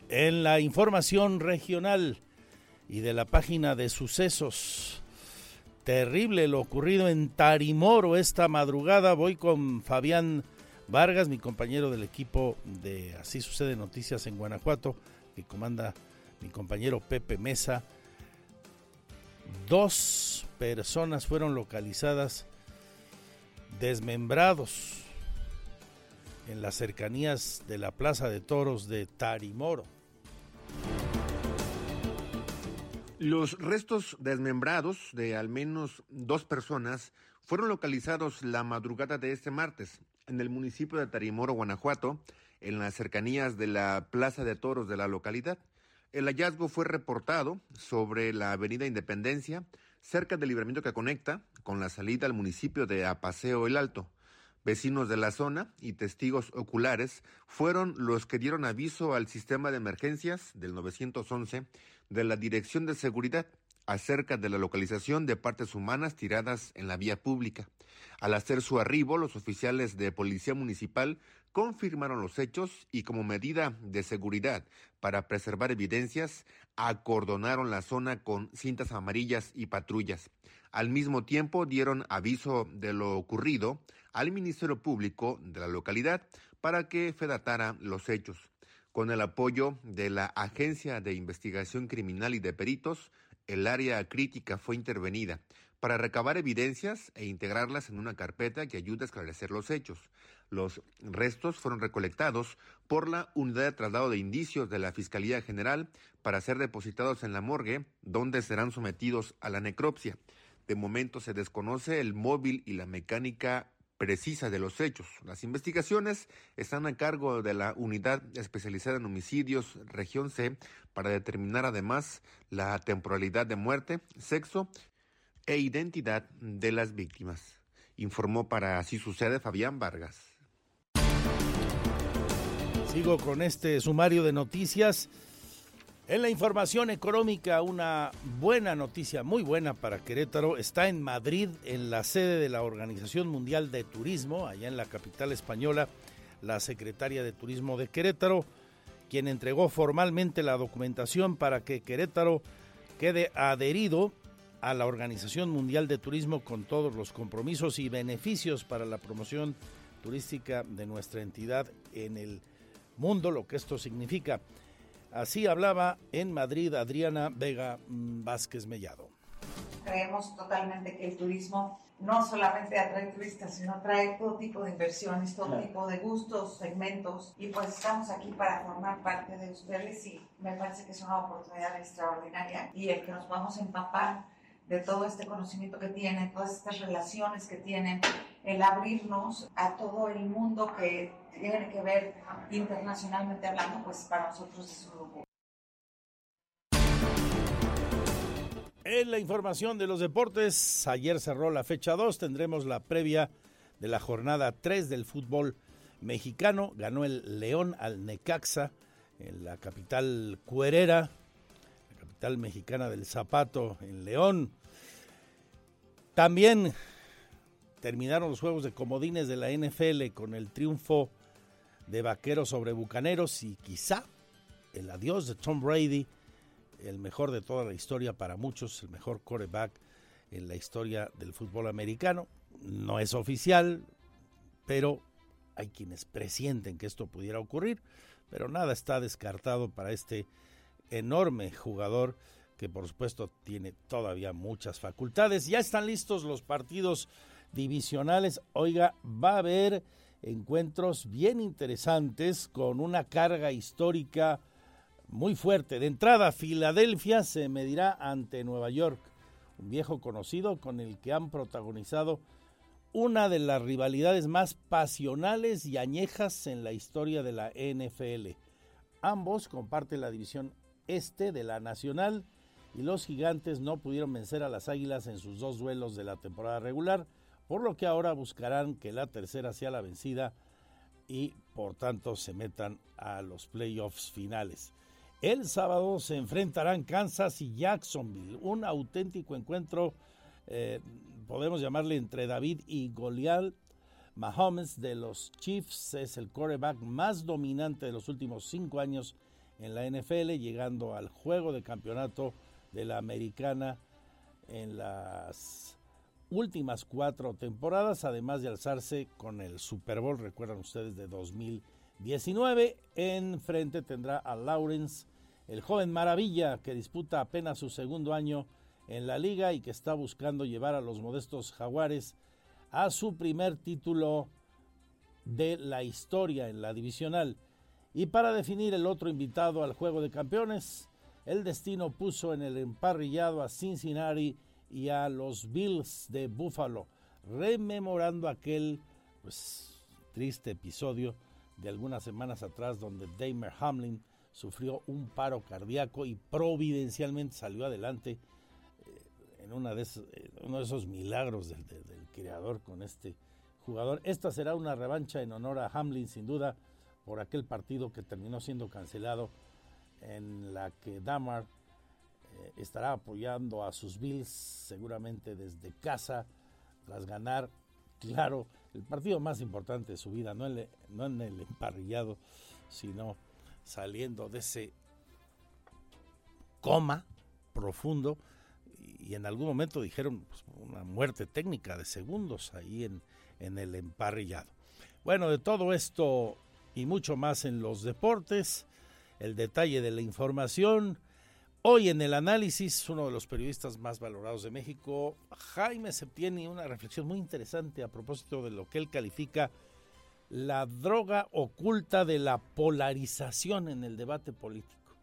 En la información regional y de la página de sucesos Terrible lo ocurrido en Tarimoro esta madrugada. Voy con Fabián Vargas, mi compañero del equipo de Así sucede Noticias en Guanajuato, que comanda mi compañero Pepe Mesa. Dos personas fueron localizadas desmembrados en las cercanías de la Plaza de Toros de Tarimoro. Los restos desmembrados de al menos dos personas fueron localizados la madrugada de este martes en el municipio de Tarimoro, Guanajuato, en las cercanías de la Plaza de Toros de la localidad. El hallazgo fue reportado sobre la Avenida Independencia, cerca del libramiento que conecta con la salida al municipio de Apaseo el Alto. Vecinos de la zona y testigos oculares fueron los que dieron aviso al sistema de emergencias del 911 de la Dirección de Seguridad acerca de la localización de partes humanas tiradas en la vía pública. Al hacer su arribo, los oficiales de Policía Municipal confirmaron los hechos y como medida de seguridad para preservar evidencias, acordonaron la zona con cintas amarillas y patrullas. Al mismo tiempo dieron aviso de lo ocurrido al Ministerio Público de la localidad para que fedatara los hechos. Con el apoyo de la Agencia de Investigación Criminal y de Peritos, el área crítica fue intervenida para recabar evidencias e integrarlas en una carpeta que ayude a esclarecer los hechos. Los restos fueron recolectados por la Unidad de Traslado de Indicios de la Fiscalía General para ser depositados en la morgue, donde serán sometidos a la necropsia. De momento se desconoce el móvil y la mecánica precisa de los hechos. Las investigaciones están a cargo de la Unidad Especializada en Homicidios Región C para determinar además la temporalidad de muerte, sexo e identidad de las víctimas. Informó para Así Sucede Fabián Vargas. Sigo con este sumario de noticias. En la información económica, una buena noticia, muy buena para Querétaro, está en Madrid, en la sede de la Organización Mundial de Turismo, allá en la capital española, la secretaria de Turismo de Querétaro, quien entregó formalmente la documentación para que Querétaro quede adherido a la Organización Mundial de Turismo con todos los compromisos y beneficios para la promoción turística de nuestra entidad en el mundo, lo que esto significa. Así hablaba en Madrid Adriana Vega mm, Vázquez Mellado. Creemos totalmente que el turismo no solamente atrae turistas, sino atrae todo tipo de inversiones, todo tipo de gustos, segmentos, y pues estamos aquí para formar parte de ustedes y me parece que es una oportunidad extraordinaria y el que nos vamos a empapar de todo este conocimiento que tienen, todas estas relaciones que tienen, el abrirnos a todo el mundo que tiene que ver internacionalmente hablando, pues para nosotros es un lujo. En la información de los deportes, ayer cerró la fecha 2, tendremos la previa de la jornada 3 del fútbol mexicano. Ganó el León al Necaxa en la capital cuerera, la capital mexicana del zapato en León. También terminaron los juegos de comodines de la NFL con el triunfo de Vaqueros sobre Bucaneros y quizá el adiós de Tom Brady, el mejor de toda la historia para muchos, el mejor quarterback en la historia del fútbol americano. No es oficial, pero hay quienes presienten que esto pudiera ocurrir, pero nada está descartado para este enorme jugador que por supuesto tiene todavía muchas facultades. Ya están listos los partidos divisionales. Oiga, va a haber encuentros bien interesantes con una carga histórica muy fuerte. De entrada, Filadelfia se medirá ante Nueva York, un viejo conocido con el que han protagonizado una de las rivalidades más pasionales y añejas en la historia de la NFL. Ambos comparten la división este de la Nacional y los gigantes no pudieron vencer a las Águilas en sus dos duelos de la temporada regular, por lo que ahora buscarán que la tercera sea la vencida y por tanto se metan a los playoffs finales. El sábado se enfrentarán Kansas y Jacksonville, un auténtico encuentro, eh, podemos llamarle entre David y Goliath. Mahomes de los Chiefs es el quarterback más dominante de los últimos cinco años en la NFL, llegando al juego de campeonato de la americana en las últimas cuatro temporadas, además de alzarse con el Super Bowl, recuerdan ustedes, de 2019. En frente tendrá a Lawrence, el joven maravilla que disputa apenas su segundo año en la liga y que está buscando llevar a los modestos jaguares a su primer título de la historia en la divisional. Y para definir el otro invitado al juego de campeones, el destino puso en el emparrillado a Cincinnati y a los Bills de Buffalo, rememorando aquel pues, triste episodio de algunas semanas atrás donde Damer Hamlin sufrió un paro cardíaco y providencialmente salió adelante eh, en una de uno de esos milagros del, del creador con este jugador. Esta será una revancha en honor a Hamlin, sin duda, por aquel partido que terminó siendo cancelado en la que Damar estará apoyando a sus Bills seguramente desde casa tras ganar, claro, el partido más importante de su vida, no, no en el emparrillado, sino saliendo de ese coma profundo y en algún momento dijeron pues, una muerte técnica de segundos ahí en, en el emparrillado. Bueno, de todo esto y mucho más en los deportes el detalle de la información. Hoy en el análisis, uno de los periodistas más valorados de México, Jaime Septieni, una reflexión muy interesante a propósito de lo que él califica la droga oculta de la polarización en el debate político.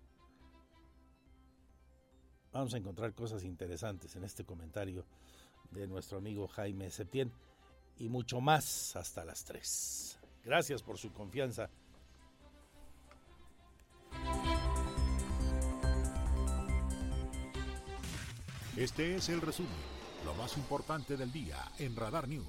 Vamos a encontrar cosas interesantes en este comentario de nuestro amigo Jaime Septién y mucho más hasta las 3. Gracias por su confianza Este es el resumen, lo más importante del día en Radar News.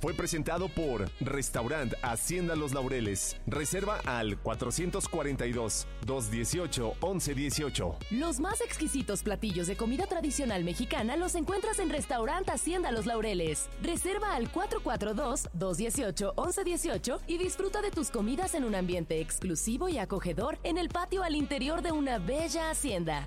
Fue presentado por Restaurant Hacienda Los Laureles. Reserva al 442-218-1118. Los más exquisitos platillos de comida tradicional mexicana los encuentras en Restaurant Hacienda Los Laureles. Reserva al 442-218-1118 y disfruta de tus comidas en un ambiente exclusivo y acogedor en el patio al interior de una bella hacienda.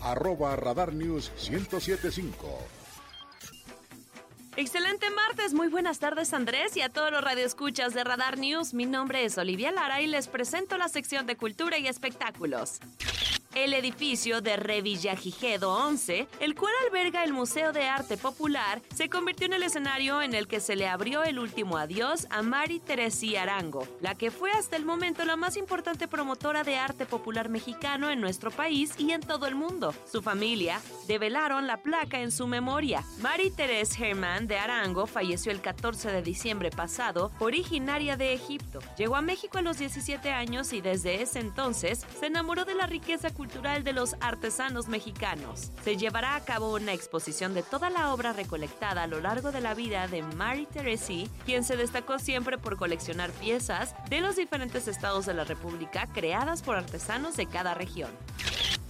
arroba Radar News 1075. Excelente martes, muy buenas tardes Andrés y a todos los radioescuchas de Radar News. Mi nombre es Olivia Lara y les presento la sección de cultura y espectáculos el edificio de Revillagigedo 11, el cual alberga el Museo de Arte Popular, se convirtió en el escenario en el que se le abrió el último adiós a Mari Teresi Arango, la que fue hasta el momento la más importante promotora de arte popular mexicano en nuestro país y en todo el mundo. Su familia develaron la placa en su memoria. Mari Teresa Herman de Arango falleció el 14 de diciembre pasado, originaria de Egipto. Llegó a México a los 17 años y desde ese entonces se enamoró de la riqueza cultural de los artesanos mexicanos. Se llevará a cabo una exposición de toda la obra recolectada a lo largo de la vida de Mary Teresi, quien se destacó siempre por coleccionar piezas de los diferentes estados de la República creadas por artesanos de cada región.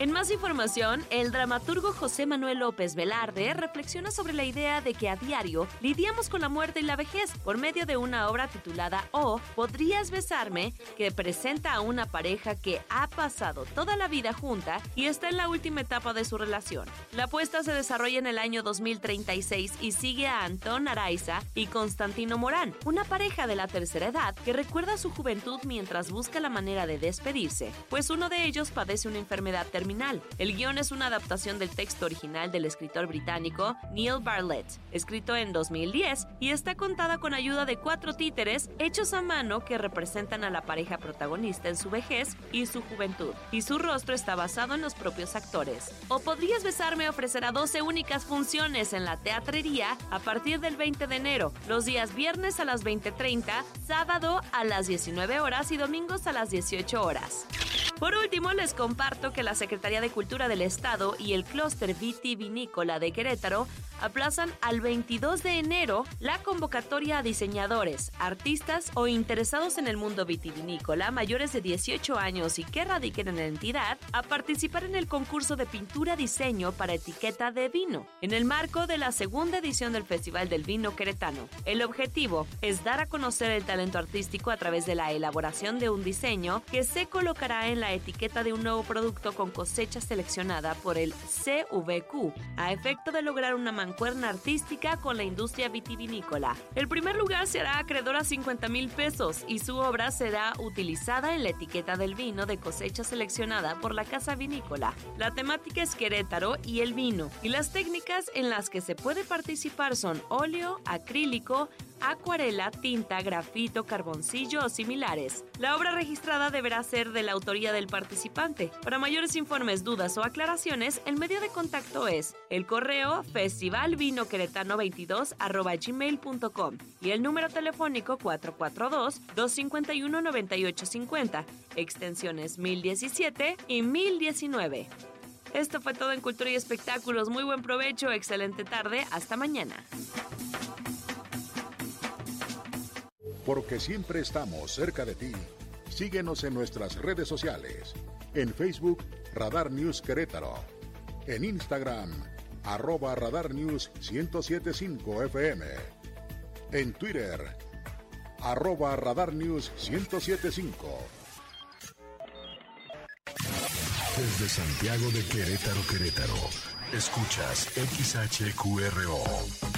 En más información, el dramaturgo José Manuel López Velarde reflexiona sobre la idea de que a diario lidiamos con la muerte y la vejez por medio de una obra titulada O Podrías besarme, que presenta a una pareja que ha pasado toda la vida junta y está en la última etapa de su relación. La apuesta se desarrolla en el año 2036 y sigue a Antón Araiza y Constantino Morán, una pareja de la tercera edad que recuerda su juventud mientras busca la manera de despedirse, pues uno de ellos padece una enfermedad terminal el guion es una adaptación del texto original del escritor británico Neil Bartlett, escrito en 2010, y está contada con ayuda de cuatro títeres hechos a mano que representan a la pareja protagonista en su vejez y su juventud, y su rostro está basado en los propios actores. O Podrías Besarme ofrecerá 12 únicas funciones en la teatrería a partir del 20 de enero, los días viernes a las 20.30, sábado a las 19 horas y domingos a las 18 horas. Por último, les comparto que la Secretaría de Cultura del Estado y el Clúster Vitivinícola de Querétaro aplazan al 22 de enero la convocatoria a diseñadores, artistas o interesados en el mundo vitivinícola mayores de 18 años y que radiquen en la entidad a participar en el concurso de pintura diseño para etiqueta de vino, en el marco de la segunda edición del Festival del Vino Queretano. El objetivo es dar a conocer el talento artístico a través de la elaboración de un diseño que se colocará en la etiqueta de un nuevo producto con cosecha seleccionada por el CVQ, a efecto de lograr una mancuerna artística con la industria vitivinícola. El primer lugar será acreedor a 50 mil pesos y su obra será utilizada en la etiqueta del vino de cosecha seleccionada por la casa vinícola. La temática es Querétaro y el vino, y las técnicas en las que se puede participar son óleo, acrílico, acuarela, tinta, grafito, carboncillo o similares. La obra registrada deberá ser de la autoría del participante. Para mayores informes, dudas o aclaraciones, el medio de contacto es el correo festivalvinoqueretano22 gmail.com y el número telefónico 442-251-9850, extensiones 1017 y 1019. Esto fue todo en Cultura y Espectáculos. Muy buen provecho, excelente tarde, hasta mañana. Porque siempre estamos cerca de ti. Síguenos en nuestras redes sociales. En Facebook, Radar News Querétaro. En Instagram, arroba Radar News 1075 FM. En Twitter, arroba Radar News 1075. Desde Santiago de Querétaro, Querétaro, escuchas XHQRO.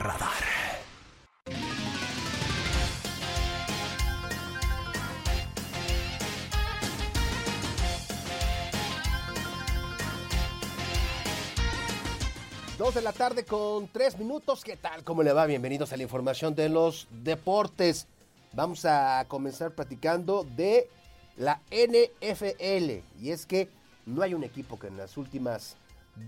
Radar. Dos de la tarde con tres minutos. ¿Qué tal? ¿Cómo le va? Bienvenidos a la información de los deportes. Vamos a comenzar platicando de la NFL. Y es que no hay un equipo que en las últimas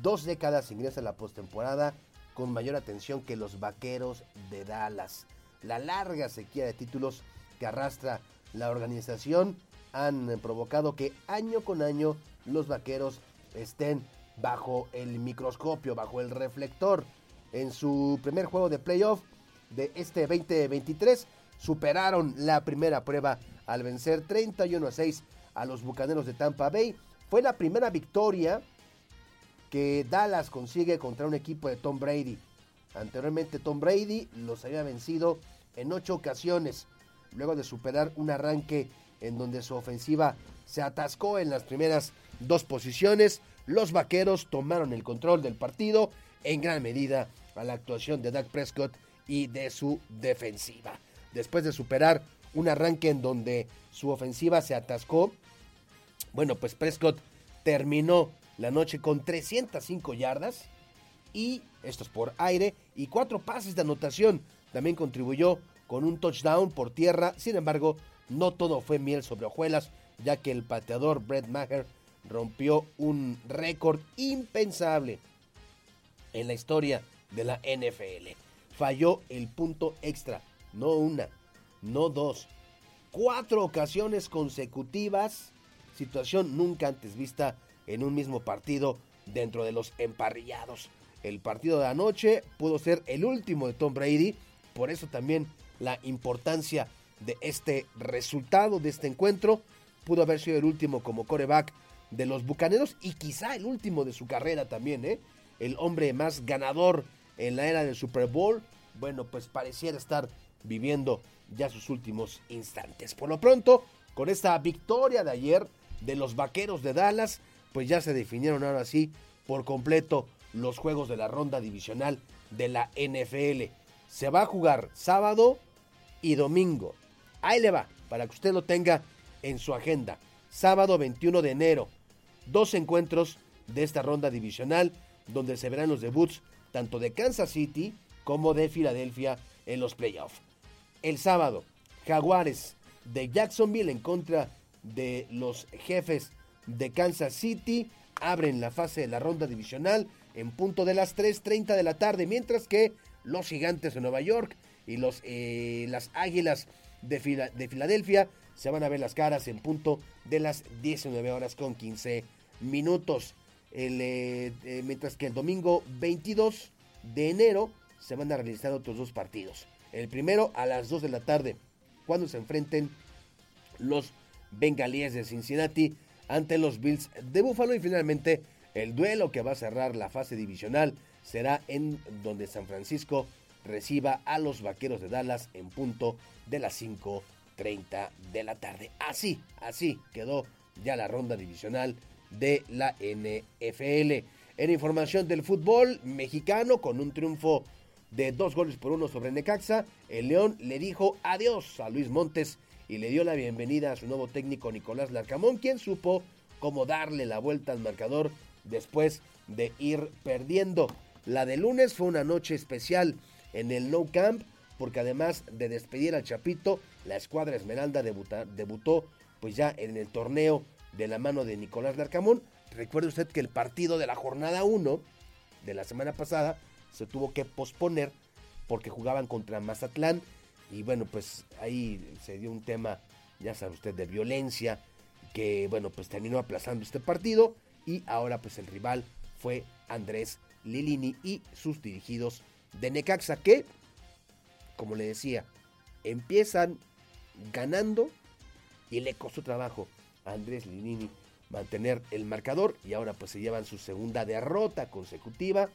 dos décadas ingrese a la postemporada con mayor atención que los vaqueros de Dallas. La larga sequía de títulos que arrastra la organización han provocado que año con año los vaqueros estén bajo el microscopio, bajo el reflector. En su primer juego de playoff de este 2023 superaron la primera prueba al vencer 31 a 6 a los Bucaneros de Tampa Bay. Fue la primera victoria que Dallas consigue contra un equipo de Tom Brady. Anteriormente Tom Brady los había vencido en ocho ocasiones, luego de superar un arranque en donde su ofensiva se atascó en las primeras dos posiciones. Los vaqueros tomaron el control del partido en gran medida a la actuación de Dak Prescott y de su defensiva. Después de superar un arranque en donde su ofensiva se atascó, bueno, pues Prescott terminó la noche con 305 yardas y estos por aire y cuatro pases de anotación. También contribuyó con un touchdown por tierra. Sin embargo, no todo fue miel sobre hojuelas, ya que el pateador Brett Maher rompió un récord impensable en la historia de la NFL. Falló el punto extra, no una, no dos, cuatro ocasiones consecutivas, situación nunca antes vista en un mismo partido dentro de los emparrillados. El partido de anoche pudo ser el último de Tom Brady, por eso también la importancia de este resultado, de este encuentro. Pudo haber sido el último como coreback de los Bucaneros y quizá el último de su carrera también, ¿eh? El hombre más ganador en la era del Super Bowl, bueno, pues pareciera estar viviendo ya sus últimos instantes. Por lo pronto, con esta victoria de ayer de los Vaqueros de Dallas, pues ya se definieron ahora sí por completo los juegos de la ronda divisional de la NFL. Se va a jugar sábado y domingo. Ahí le va, para que usted lo tenga en su agenda. Sábado 21 de enero, dos encuentros de esta ronda divisional donde se verán los debuts tanto de Kansas City como de Filadelfia en los playoffs. El sábado, Jaguares de Jacksonville en contra de los jefes de Kansas City abren la fase de la ronda divisional en punto de las 3.30 de la tarde, mientras que los gigantes de Nueva York y los, eh, las águilas de, de Filadelfia se van a ver las caras en punto de las 19 horas con 15 minutos. Eh, eh, mientras que el domingo 22 de enero se van a realizar otros dos partidos. El primero a las 2 de la tarde, cuando se enfrenten los bengalíes de Cincinnati ante los Bills de Buffalo y finalmente el duelo que va a cerrar la fase divisional será en donde San Francisco reciba a los Vaqueros de Dallas en punto de las 5.30 de la tarde. Así, así quedó ya la ronda divisional de la NFL. En información del fútbol mexicano, con un triunfo de dos goles por uno sobre Necaxa, el León le dijo adiós a Luis Montes y le dio la bienvenida a su nuevo técnico Nicolás Larcamón, quien supo cómo darle la vuelta al marcador después de ir perdiendo. La de lunes fue una noche especial en el No Camp, porque además de despedir al Chapito, la escuadra Esmeralda debutó pues ya en el torneo de la mano de Nicolás Larcamón. Recuerde usted que el partido de la jornada 1 de la semana pasada se tuvo que posponer porque jugaban contra Mazatlán y bueno, pues ahí se dio un tema, ya sabe usted, de violencia que bueno, pues terminó aplazando este partido y ahora pues el rival fue Andrés Lilini y sus dirigidos de Necaxa que, como le decía, empiezan ganando y le costó trabajo a Andrés Lilini mantener el marcador y ahora pues se llevan su segunda derrota consecutiva,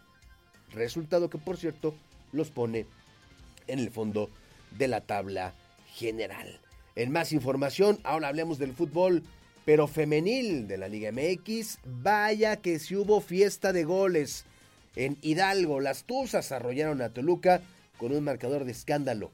resultado que por cierto los pone en el fondo de la tabla general. En más información, ahora hablemos del fútbol, pero femenil de la Liga MX. Vaya que si hubo fiesta de goles. En Hidalgo, las Tuzas arrollaron a Toluca con un marcador de escándalo.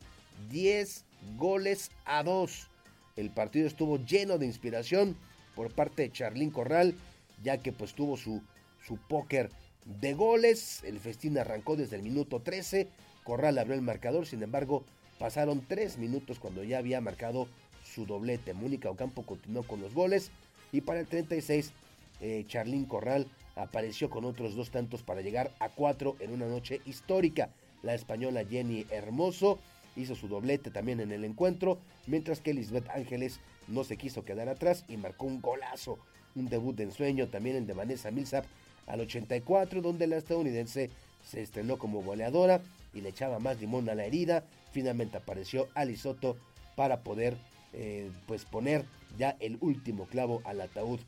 10 goles a 2. El partido estuvo lleno de inspiración por parte de Charlín Corral, ya que pues tuvo su, su póker de goles. El festín arrancó desde el minuto 13. Corral abrió el marcador, sin embargo, pasaron 3 minutos cuando ya había marcado su doblete. Mónica Ocampo continuó con los goles y para el 36 eh, Charlín Corral apareció con otros dos tantos para llegar a 4 en una noche histórica. La española Jenny Hermoso hizo su doblete también en el encuentro, mientras que Lisbeth Ángeles no se quiso quedar atrás y marcó un golazo. Un debut de ensueño también el de Vanessa Millsap al 84, donde la estadounidense se estrenó como goleadora y le echaba más limón a la herida. Finalmente apareció Ali Soto para poder eh, pues poner ya el último clavo al ataúd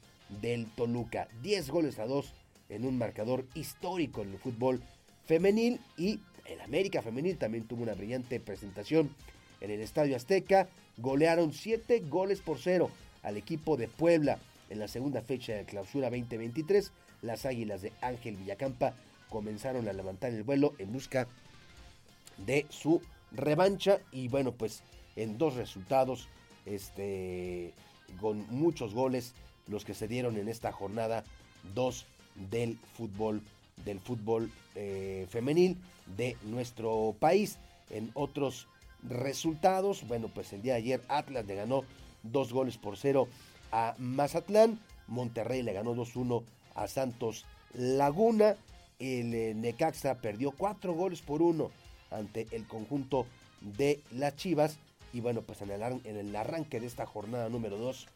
del Toluca. 10 goles a 2 en un marcador histórico en el fútbol femenil y el América femenil también tuvo una brillante presentación en el Estadio Azteca. Golearon 7 goles por 0 al equipo de Puebla en la segunda fecha de clausura 2023. Las Águilas de Ángel Villacampa comenzaron a levantar el vuelo en busca de su revancha y bueno pues en dos resultados este con muchos goles los que se dieron en esta jornada 2 del fútbol del fútbol eh, femenil de nuestro país. En otros resultados, bueno, pues el día de ayer Atlas le ganó dos goles por cero a Mazatlán, Monterrey le ganó 2-1 a Santos Laguna, el eh, Necaxa perdió cuatro goles por uno ante el conjunto de las Chivas y bueno, pues en el, en el arranque de esta jornada número 2,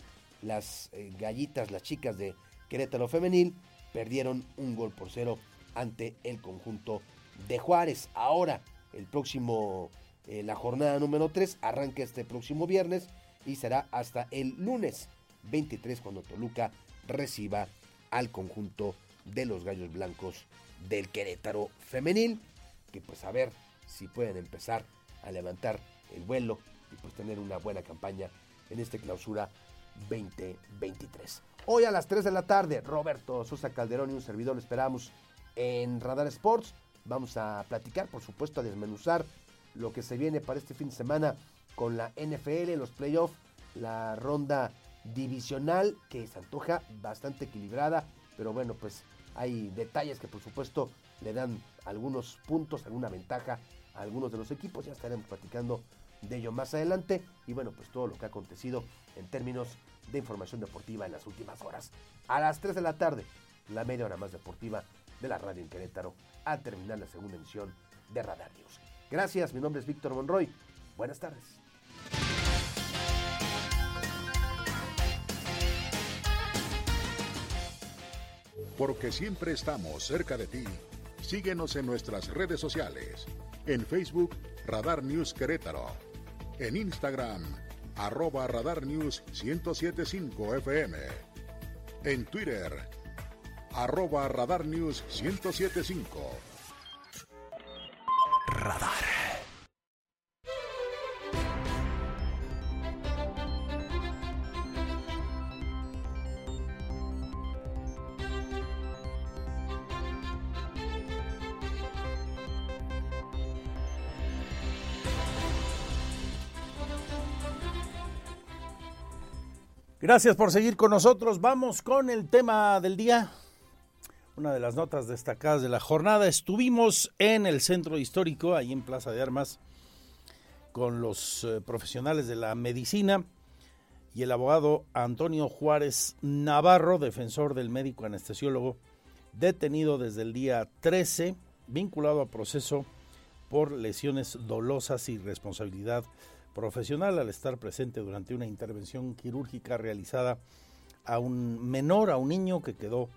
las eh, gallitas, las chicas de Querétaro Femenil, perdieron un gol por cero ante el conjunto de Juárez. Ahora, el próximo, eh, la jornada número 3 arranca este próximo viernes y será hasta el lunes 23 cuando Toluca reciba al conjunto de los Gallos Blancos del Querétaro Femenil, que pues a ver si pueden empezar a levantar el vuelo y pues tener una buena campaña en esta clausura 2023. Hoy a las 3 de la tarde, Roberto Sosa Calderón y un servidor esperamos en Radar Sports. Vamos a platicar, por supuesto, a desmenuzar lo que se viene para este fin de semana con la NFL, los playoffs, la ronda divisional que se antoja bastante equilibrada, pero bueno, pues hay detalles que por supuesto le dan algunos puntos, alguna ventaja algunos de los equipos, ya estaremos platicando de ello más adelante y bueno, pues todo lo que ha acontecido en términos de información deportiva en las últimas horas. A las 3 de la tarde, la media hora más deportiva de la radio en Querétaro, a terminar la segunda emisión de Radar News. Gracias, mi nombre es Víctor Monroy. Buenas tardes. Porque siempre estamos cerca de ti. Síguenos en nuestras redes sociales. En Facebook, Radar News Querétaro. En Instagram, arroba Radar News 1075 FM. En Twitter, arroba Radar News 1075. Radar. Gracias por seguir con nosotros. Vamos con el tema del día. Una de las notas destacadas de la jornada. Estuvimos en el centro histórico, ahí en Plaza de Armas, con los eh, profesionales de la medicina y el abogado Antonio Juárez Navarro, defensor del médico anestesiólogo, detenido desde el día 13, vinculado a proceso por lesiones dolosas y responsabilidad profesional al estar presente durante una intervención quirúrgica realizada a un menor, a un niño que quedó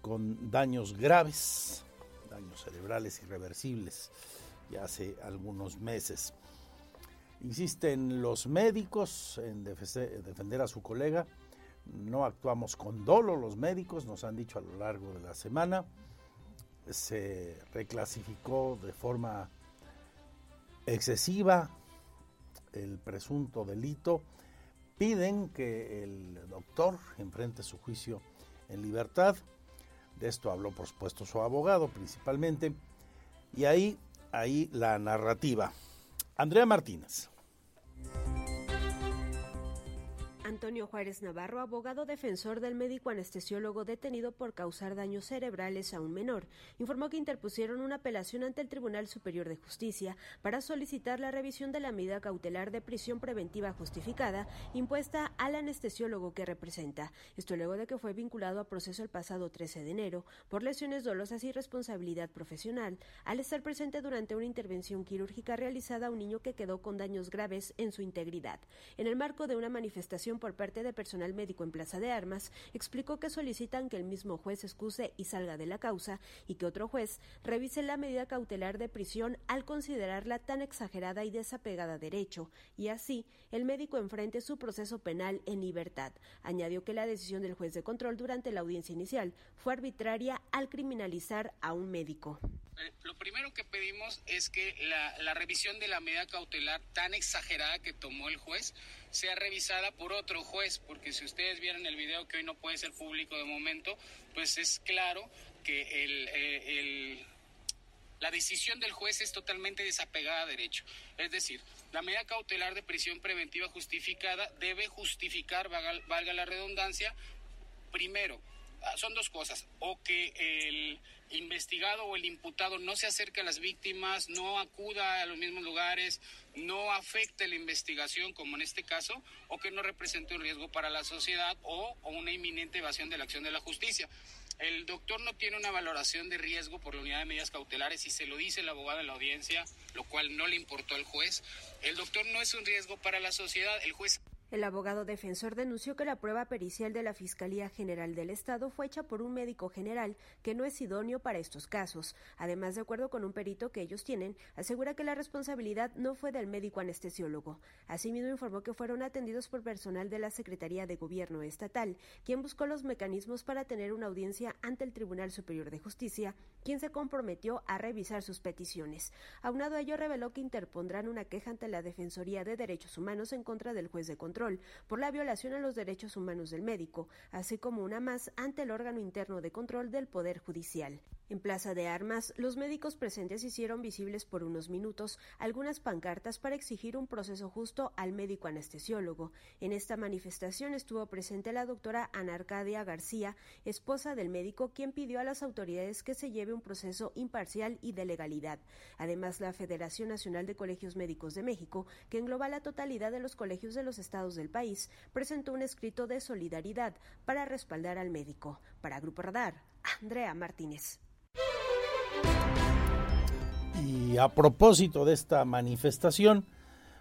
con daños graves, daños cerebrales irreversibles, ya hace algunos meses. Insisten los médicos en defender a su colega. No actuamos con dolo los médicos, nos han dicho a lo largo de la semana. Se reclasificó de forma excesiva el presunto delito piden que el doctor enfrente su juicio en libertad. De esto habló, por supuesto, su abogado principalmente. Y ahí, ahí la narrativa. Andrea Martínez. Antonio Juárez Navarro, abogado defensor del médico anestesiólogo detenido por causar daños cerebrales a un menor, informó que interpusieron una apelación ante el Tribunal Superior de Justicia para solicitar la revisión de la medida cautelar de prisión preventiva justificada impuesta al anestesiólogo que representa. Esto luego de que fue vinculado a proceso el pasado 13 de enero por lesiones dolosas y responsabilidad profesional al estar presente durante una intervención quirúrgica realizada a un niño que quedó con daños graves en su integridad. En el marco de una manifestación por parte de personal médico en Plaza de Armas, explicó que solicitan que el mismo juez excuse y salga de la causa y que otro juez revise la medida cautelar de prisión al considerarla tan exagerada y desapegada derecho, y así el médico enfrente su proceso penal en libertad. Añadió que la decisión del juez de control durante la audiencia inicial fue arbitraria al criminalizar a un médico. Lo primero que pedimos es que la, revisión de la medida cautelar tan exagerada que tomó el juez sea revisada por otro juez, porque si ustedes vieron el video que hoy no puede ser público de momento, pues es claro que el, eh, la decisión del juez es totalmente desapegada a derecho. Es decir, la medida cautelar de prisión preventiva justificada debe justificar, valga, valga la redundancia, primero, ah, son dos cosas, o que el investigado o el imputado no se acerque a las víctimas, no acuda a los mismos lugares, no afecte la investigación, como en este caso, o que no represente un riesgo para la sociedad o, o una inminente evasión de la acción de la justicia. El doctor no tiene una valoración de riesgo por la unidad de medidas cautelares y se lo dice el abogado en la audiencia, lo cual no le importó al juez. El doctor no es un riesgo para la sociedad, el juez el abogado defensor denunció que la prueba pericial de la Fiscalía General del Estado fue hecha por un médico general que no es idóneo para estos casos. Además, de acuerdo con un perito que ellos tienen, asegura que la responsabilidad no fue del médico anestesiólogo. Asimismo, informó que fueron atendidos por personal de la Secretaría de Gobierno Estatal, quien buscó los mecanismos para tener una audiencia ante el Tribunal Superior de Justicia, quien se comprometió a revisar sus peticiones. Aunado a ello, reveló que interpondrán una queja ante la Defensoría de Derechos Humanos en contra del juez de control por la violación a los derechos humanos del médico, así como una más ante el órgano interno de control del Poder Judicial. En Plaza de Armas, los médicos presentes hicieron visibles por unos minutos algunas pancartas para exigir un proceso justo al médico anestesiólogo. En esta manifestación estuvo presente la doctora Ana Arcadia García, esposa del médico, quien pidió a las autoridades que se lleve un proceso imparcial y de legalidad. Además, la Federación Nacional de Colegios Médicos de México, que engloba la totalidad de los colegios de los estados del país, presentó un escrito de solidaridad para respaldar al médico. Para Grupo Radar, Andrea Martínez. Y a propósito de esta manifestación,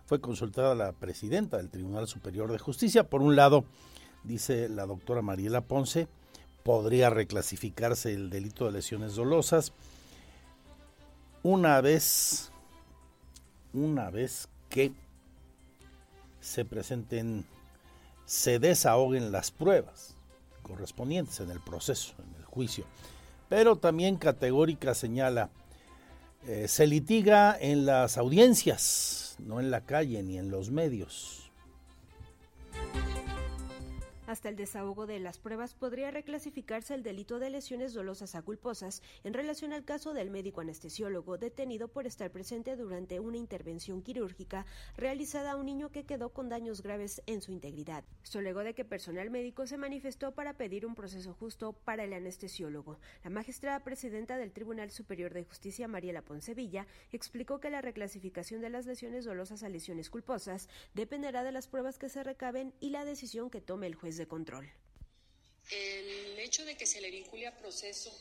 fue consultada la presidenta del Tribunal Superior de Justicia. Por un lado, dice la doctora Mariela Ponce, podría reclasificarse el delito de lesiones dolosas una vez, una vez que se presenten, se desahoguen las pruebas correspondientes en el proceso, en el juicio. Pero también categórica señala eh, se litiga en las audiencias, no en la calle ni en los medios. Hasta el desahogo de las pruebas podría reclasificarse el delito de lesiones dolosas a culposas en relación al caso del médico anestesiólogo detenido por estar presente durante una intervención quirúrgica realizada a un niño que quedó con daños graves en su integridad. Esto luego de que personal médico se manifestó para pedir un proceso justo para el anestesiólogo. La magistrada presidenta del Tribunal Superior de Justicia, Mariela Poncevilla, explicó que la reclasificación de las lesiones dolosas a lesiones culposas dependerá de las pruebas que se recaben y la decisión que tome el juez de control. El hecho de que se le vincule a proceso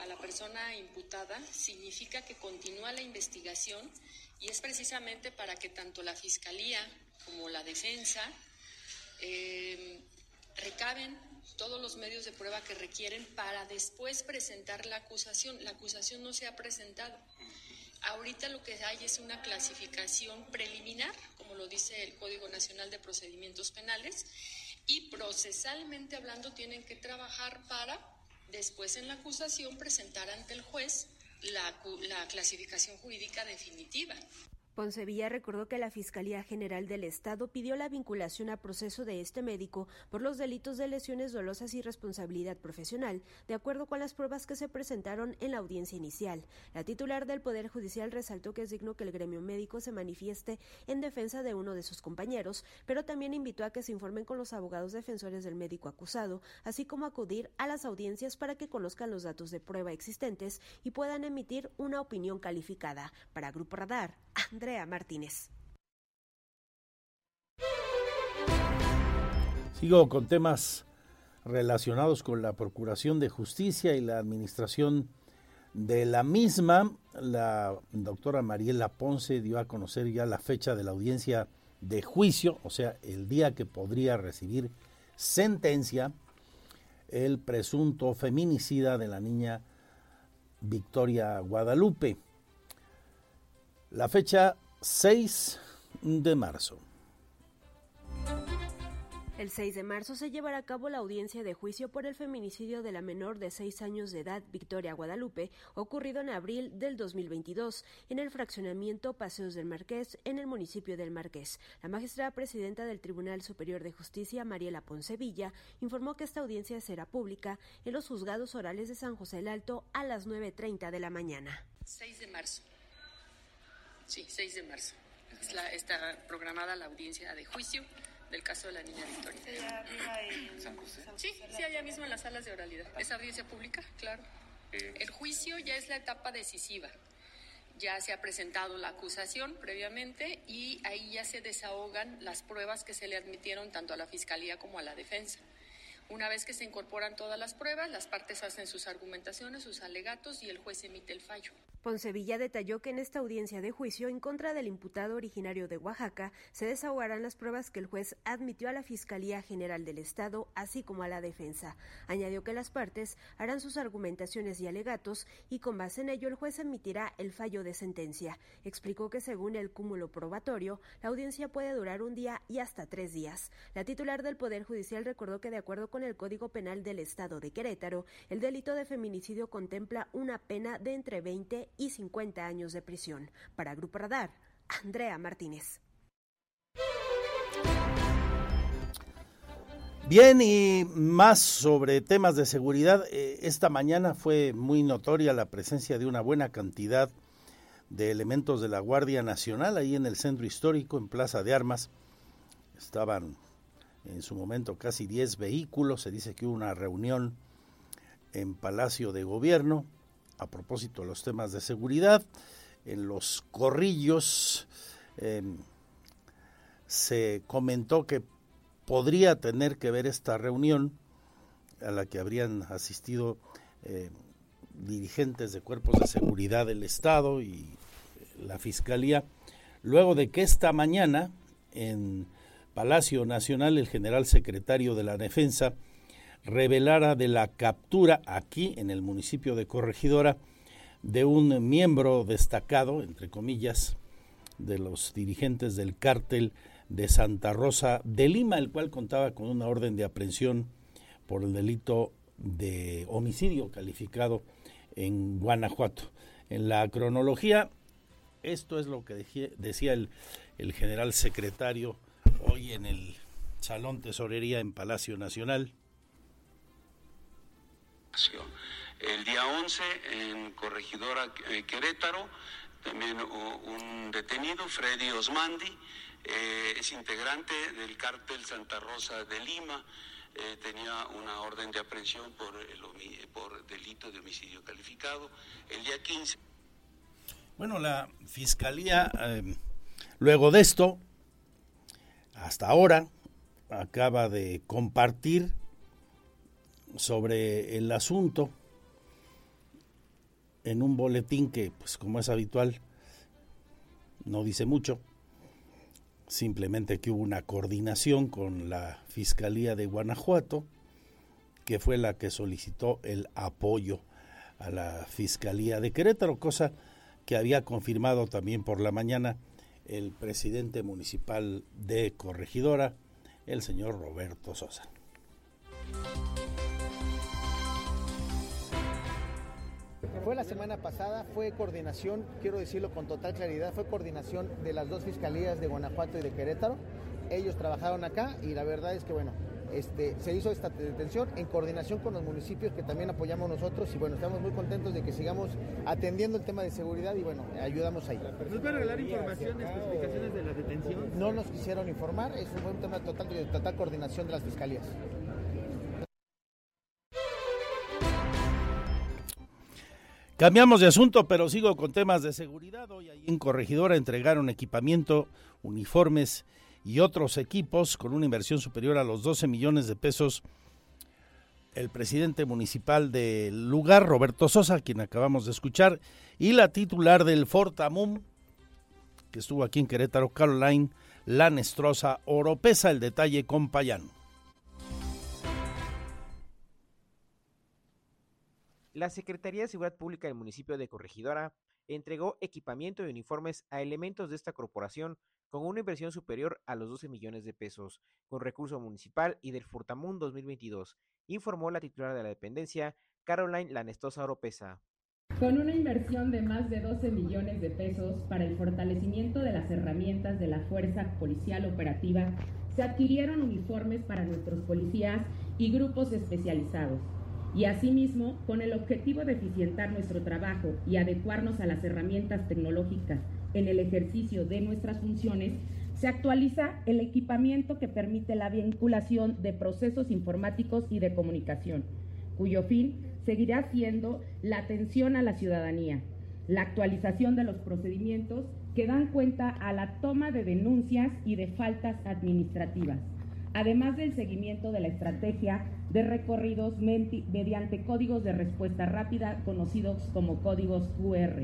a la persona imputada significa que continúa la investigación y es precisamente para que tanto la Fiscalía como la defensa eh, recaben todos los medios de prueba que requieren para después presentar la acusación. La acusación no se ha presentado. Ahorita lo que hay es una clasificación preliminar, como lo dice el Código Nacional de Procedimientos Penales, y procesalmente hablando tienen que trabajar para después en la acusación presentar ante el juez la, la clasificación jurídica definitiva. Poncevilla recordó que la Fiscalía General del Estado pidió la vinculación a proceso de este médico por los delitos de lesiones dolosas y responsabilidad profesional, de acuerdo con las pruebas que se presentaron en la audiencia inicial. La titular del Poder Judicial resaltó que es digno que el gremio médico se manifieste en defensa de uno de sus compañeros, pero también invitó a que se informen con los abogados defensores del médico acusado, así como acudir a las audiencias para que conozcan los datos de prueba existentes y puedan emitir una opinión calificada. Para Grupo Radar, Martínez. Sigo con temas relacionados con la Procuración de Justicia y la administración de la misma. La doctora Mariela Ponce dio a conocer ya la fecha de la audiencia de juicio, o sea, el día que podría recibir sentencia el presunto feminicida de la niña Victoria Guadalupe. La fecha 6 de marzo. El 6 de marzo se llevará a cabo la audiencia de juicio por el feminicidio de la menor de 6 años de edad, Victoria Guadalupe, ocurrido en abril del 2022 en el fraccionamiento Paseos del Marqués, en el municipio del Marqués. La magistrada presidenta del Tribunal Superior de Justicia, Mariela Poncevilla, informó que esta audiencia será pública en los juzgados orales de San José el Alto a las 9.30 de la mañana. 6 de marzo. Sí, 6 de marzo. Es la, está programada la audiencia de juicio del caso de la niña Victoria. San José? Sí, sí, allá mismo en las salas de oralidad. Es audiencia pública, claro. El juicio ya es la etapa decisiva. Ya se ha presentado la acusación previamente y ahí ya se desahogan las pruebas que se le admitieron tanto a la fiscalía como a la defensa. Una vez que se incorporan todas las pruebas, las partes hacen sus argumentaciones, sus alegatos y el juez emite el fallo. Poncevilla detalló que en esta audiencia de juicio en contra del imputado originario de Oaxaca se desahogarán las pruebas que el juez admitió a la Fiscalía General del Estado, así como a la defensa. Añadió que las partes harán sus argumentaciones y alegatos y con base en ello el juez emitirá el fallo de sentencia. Explicó que según el cúmulo probatorio, la audiencia puede durar un día y hasta tres días. La titular del Poder Judicial recordó que de acuerdo con el Código Penal del Estado de Querétaro, el delito de feminicidio contempla una pena de entre 20 y 50 años de prisión. Para Grupo Radar, Andrea Martínez. Bien, y más sobre temas de seguridad. Eh, esta mañana fue muy notoria la presencia de una buena cantidad de elementos de la Guardia Nacional ahí en el centro histórico, en Plaza de Armas. Estaban en su momento casi 10 vehículos. Se dice que hubo una reunión en Palacio de Gobierno a propósito de los temas de seguridad. En los corrillos em, se comentó que podría tener que ver esta reunión a la que habrían asistido em, dirigentes de cuerpos de seguridad del Estado y la Fiscalía, luego de que esta mañana en Palacio Nacional el general secretario de la Defensa revelara de la captura aquí en el municipio de Corregidora de un miembro destacado, entre comillas, de los dirigentes del cártel de Santa Rosa de Lima, el cual contaba con una orden de aprehensión por el delito de homicidio calificado en Guanajuato. En la cronología, esto es lo que decía el, el general secretario hoy en el Salón Tesorería en Palacio Nacional. El día 11 en Corregidora eh, Querétaro, también un detenido, Freddy Osmandi, eh, es integrante del cártel Santa Rosa de Lima, eh, tenía una orden de aprehensión por, el, por delito de homicidio calificado. El día 15. Bueno, la fiscalía, luego de esto, hasta ahora, acaba de compartir sobre el asunto en un boletín que, pues como es habitual, no dice mucho, simplemente que hubo una coordinación con la Fiscalía de Guanajuato, que fue la que solicitó el apoyo a la Fiscalía de Querétaro, cosa que había confirmado también por la mañana el presidente municipal de Corregidora, el señor Roberto Sosa. Fue la semana pasada, fue coordinación, quiero decirlo con total claridad, fue coordinación de las dos fiscalías de Guanajuato y de Querétaro. Ellos trabajaron acá y la verdad es que, bueno, este, se hizo esta detención en coordinación con los municipios que también apoyamos nosotros y bueno, estamos muy contentos de que sigamos atendiendo el tema de seguridad y bueno, ayudamos ahí. ¿Nos va a regalar información, especificaciones de la detención? No nos quisieron informar, es un tema total de total coordinación de las fiscalías. Cambiamos de asunto, pero sigo con temas de seguridad. Hoy ahí en Corregidora entregaron equipamiento, uniformes y otros equipos con una inversión superior a los 12 millones de pesos. El presidente municipal del lugar, Roberto Sosa, quien acabamos de escuchar, y la titular del Fortamum, que estuvo aquí en Querétaro, Caroline Lanestrosa Oropesa. El detalle con Payán. La Secretaría de Seguridad Pública del municipio de Corregidora entregó equipamiento y uniformes a elementos de esta corporación con una inversión superior a los 12 millones de pesos, con recurso municipal y del Furtamun 2022, informó la titular de la dependencia, Caroline Lanestosa Oropesa. Con una inversión de más de 12 millones de pesos para el fortalecimiento de las herramientas de la Fuerza Policial Operativa, se adquirieron uniformes para nuestros policías y grupos especializados y asimismo, con el objetivo de eficientar nuestro trabajo y adecuarnos a las herramientas tecnológicas en el ejercicio de nuestras funciones, se actualiza el equipamiento que permite la vinculación de procesos informáticos y de comunicación, cuyo fin seguirá siendo la atención a la ciudadanía, la actualización de los procedimientos que dan cuenta a la toma de denuncias y de faltas administrativas además del seguimiento de la estrategia de recorridos mediante códigos de respuesta rápida conocidos como códigos QR.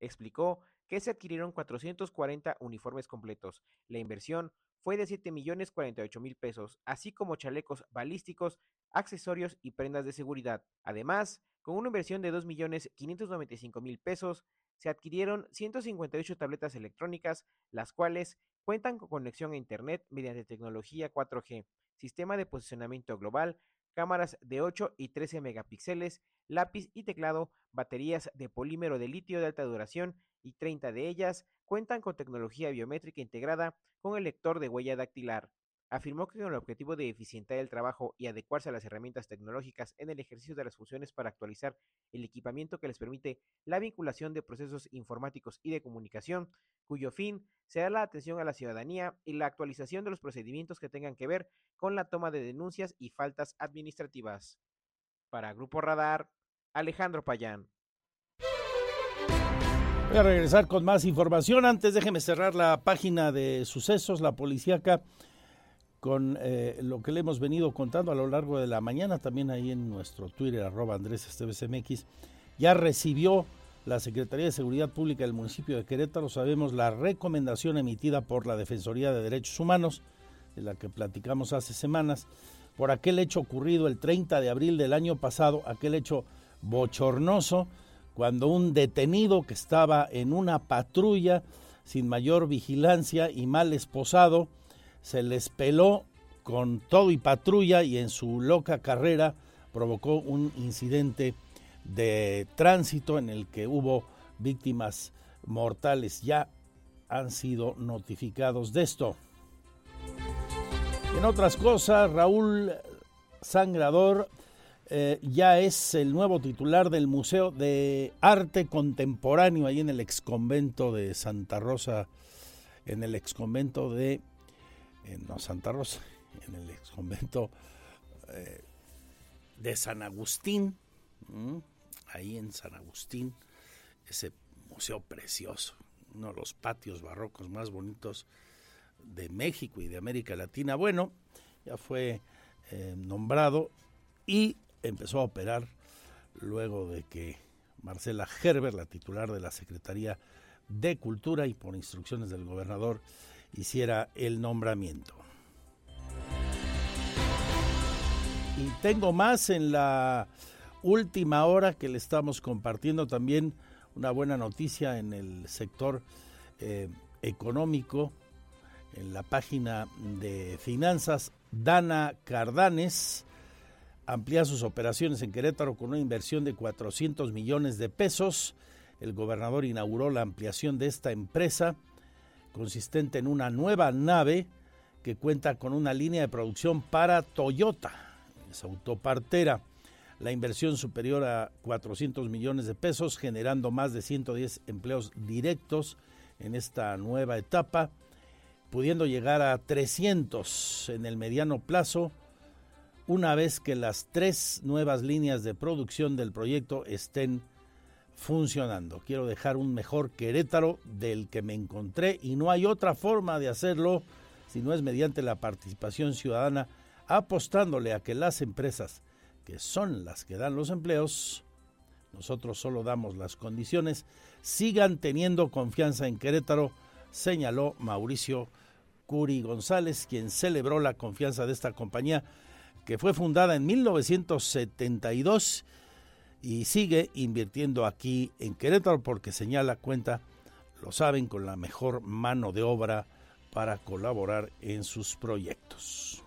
Explicó que se adquirieron 440 uniformes completos. La inversión fue de 7 millones 48 mil pesos, así como chalecos balísticos, accesorios y prendas de seguridad. Además, con una inversión de 2 millones 595 mil pesos, se adquirieron 158 tabletas electrónicas, las cuales Cuentan con conexión a Internet mediante tecnología 4G, sistema de posicionamiento global, cámaras de 8 y 13 megapíxeles, lápiz y teclado, baterías de polímero de litio de alta duración y 30 de ellas cuentan con tecnología biométrica integrada con el lector de huella dactilar. Afirmó que con el objetivo de eficientar el trabajo y adecuarse a las herramientas tecnológicas en el ejercicio de las funciones para actualizar el equipamiento que les permite la vinculación de procesos informáticos y de comunicación, cuyo fin será la atención a la ciudadanía y la actualización de los procedimientos que tengan que ver con la toma de denuncias y faltas administrativas. Para Grupo Radar, Alejandro Payán. Voy a regresar con más información. Antes déjeme cerrar la página de sucesos, la policíaca con eh, lo que le hemos venido contando a lo largo de la mañana, también ahí en nuestro Twitter, arroba Andrés MX, ya recibió la Secretaría de Seguridad Pública del municipio de Querétaro, sabemos la recomendación emitida por la Defensoría de Derechos Humanos, de la que platicamos hace semanas, por aquel hecho ocurrido el 30 de abril del año pasado, aquel hecho bochornoso, cuando un detenido que estaba en una patrulla sin mayor vigilancia y mal esposado, se les peló con todo y patrulla y en su loca carrera provocó un incidente de tránsito en el que hubo víctimas mortales. Ya han sido notificados de esto. En otras cosas, Raúl Sangrador eh, ya es el nuevo titular del Museo de Arte Contemporáneo ahí en el exconvento de Santa Rosa, en el exconvento de en Santa Rosa, *laughs* en el ex convento eh, de San Agustín, ahí en San Agustín, ese museo precioso, uno de los patios barrocos más bonitos de México y de América Latina. Bueno, ya fue eh, nombrado y empezó a operar luego de que Marcela Gerber, la titular de la Secretaría de Cultura y por instrucciones del gobernador, hiciera el nombramiento. Y tengo más en la última hora que le estamos compartiendo también una buena noticia en el sector eh, económico, en la página de finanzas, Dana Cardanes amplía sus operaciones en Querétaro con una inversión de 400 millones de pesos. El gobernador inauguró la ampliación de esta empresa, consistente en una nueva nave que cuenta con una línea de producción para Toyota, es autopartera. La inversión superior a 400 millones de pesos, generando más de 110 empleos directos en esta nueva etapa, pudiendo llegar a 300 en el mediano plazo, una vez que las tres nuevas líneas de producción del proyecto estén funcionando. Quiero dejar un mejor Querétaro del que me encontré y no hay otra forma de hacerlo si no es mediante la participación ciudadana, apostándole a que las empresas, que son las que dan los empleos, nosotros solo damos las condiciones, sigan teniendo confianza en Querétaro, señaló Mauricio Curi González, quien celebró la confianza de esta compañía que fue fundada en 1972 y sigue invirtiendo aquí en Querétaro porque señala cuenta, lo saben, con la mejor mano de obra para colaborar en sus proyectos.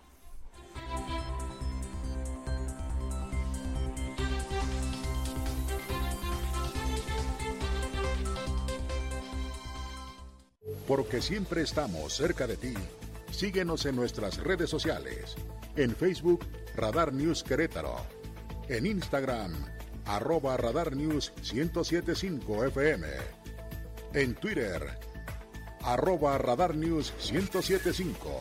Porque siempre estamos cerca de ti. Síguenos en nuestras redes sociales. En Facebook, Radar News Querétaro. En Instagram, arroba Radar News 1075 FM. En Twitter, arroba Radar News 1075.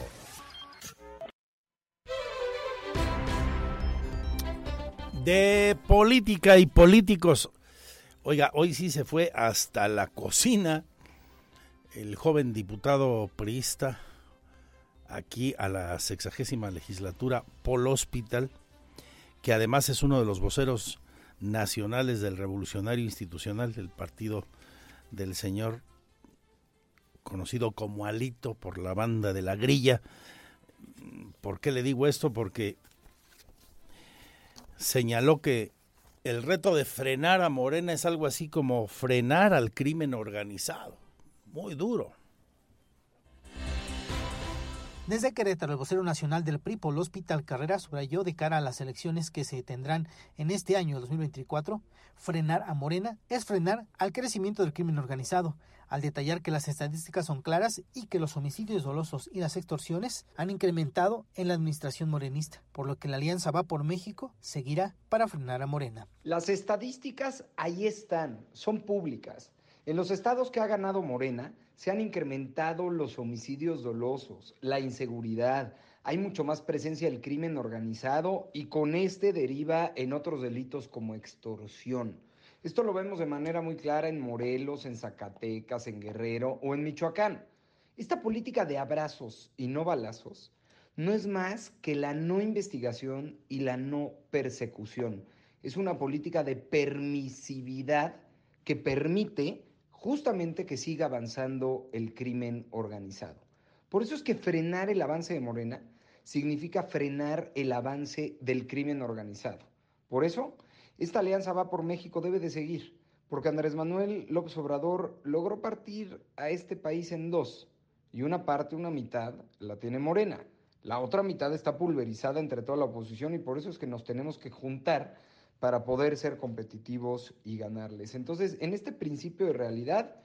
De política y políticos. Oiga, hoy sí se fue hasta la cocina el joven diputado priista aquí a la sexagésima legislatura, Paul Hospital, que además es uno de los voceros nacionales del Revolucionario Institucional del partido del señor conocido como Alito por la banda de la grilla. ¿Por qué le digo esto? Porque señaló que el reto de frenar a Morena es algo así como frenar al crimen organizado. Muy duro. Desde Querétaro, el vocero nacional del PRI, Paul Hospital Carrera, subrayó de cara a las elecciones que se tendrán en este año 2024, frenar a Morena es frenar al crecimiento del crimen organizado, al detallar que las estadísticas son claras y que los homicidios dolosos y las extorsiones han incrementado en la administración morenista, por lo que la Alianza Va por México seguirá para frenar a Morena. Las estadísticas ahí están, son públicas. En los estados que ha ganado Morena, se han incrementado los homicidios dolosos, la inseguridad, hay mucho más presencia del crimen organizado y con este deriva en otros delitos como extorsión. Esto lo vemos de manera muy clara en Morelos, en Zacatecas, en Guerrero o en Michoacán. Esta política de abrazos y no balazos no es más que la no investigación y la no persecución. Es una política de permisividad que permite justamente que siga avanzando el crimen organizado. Por eso es que frenar el avance de Morena significa frenar el avance del crimen organizado. Por eso, esta alianza va por México debe de seguir, porque Andrés Manuel López Obrador logró partir a este país en dos, y una parte, una mitad, la tiene Morena. La otra mitad está pulverizada entre toda la oposición y por eso es que nos tenemos que juntar para poder ser competitivos y ganarles. Entonces, en este principio de realidad,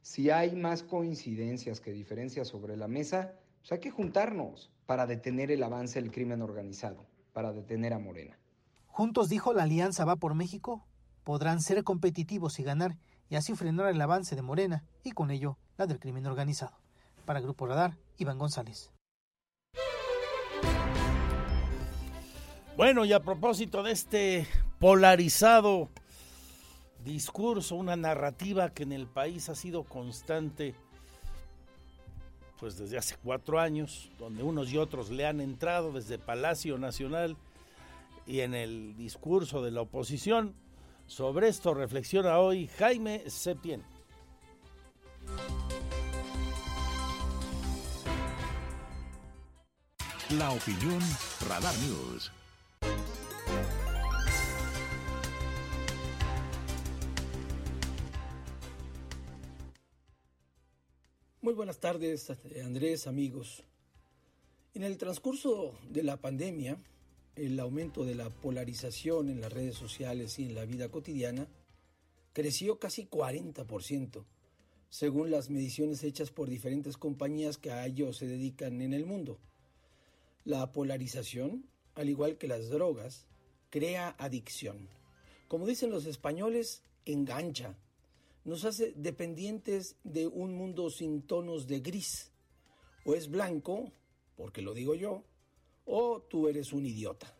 si hay más coincidencias que diferencias sobre la mesa, pues hay que juntarnos para detener el avance del crimen organizado, para detener a Morena. Juntos, dijo, la Alianza Va por México, podrán ser competitivos y ganar, y así frenar el avance de Morena y con ello la del crimen organizado. Para Grupo Radar, Iván González. Bueno, y a propósito de este polarizado discurso, una narrativa que en el país ha sido constante pues desde hace cuatro años, donde unos y otros le han entrado desde Palacio Nacional y en el discurso de la oposición. Sobre esto reflexiona hoy Jaime Septién. La opinión Radar News. Muy buenas tardes, Andrés, amigos. En el transcurso de la pandemia, el aumento de la polarización en las redes sociales y en la vida cotidiana creció casi 40%, según las mediciones hechas por diferentes compañías que a ello se dedican en el mundo. La polarización, al igual que las drogas, crea adicción. Como dicen los españoles, engancha. Nos hace dependientes de un mundo sin tonos de gris. O es blanco, porque lo digo yo, o tú eres un idiota.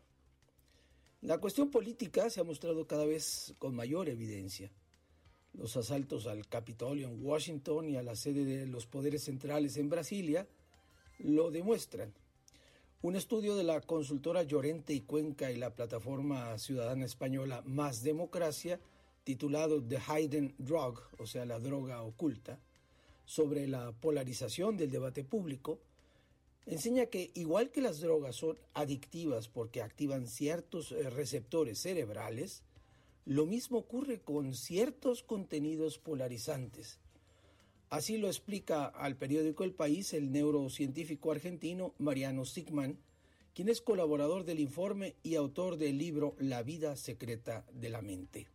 La cuestión política se ha mostrado cada vez con mayor evidencia. Los asaltos al Capitolio en Washington y a la sede de los poderes centrales en Brasilia lo demuestran. Un estudio de la consultora Llorente y Cuenca y la plataforma ciudadana española Más Democracia, titulado The Hidden Drug, o sea, la droga oculta, sobre la polarización del debate público, enseña que igual que las drogas son adictivas porque activan ciertos eh, receptores cerebrales, lo mismo ocurre con ciertos contenidos polarizantes. Así lo explica al periódico El País el neurocientífico argentino Mariano Sigman, quien es colaborador del informe y autor del libro La vida secreta de la mente.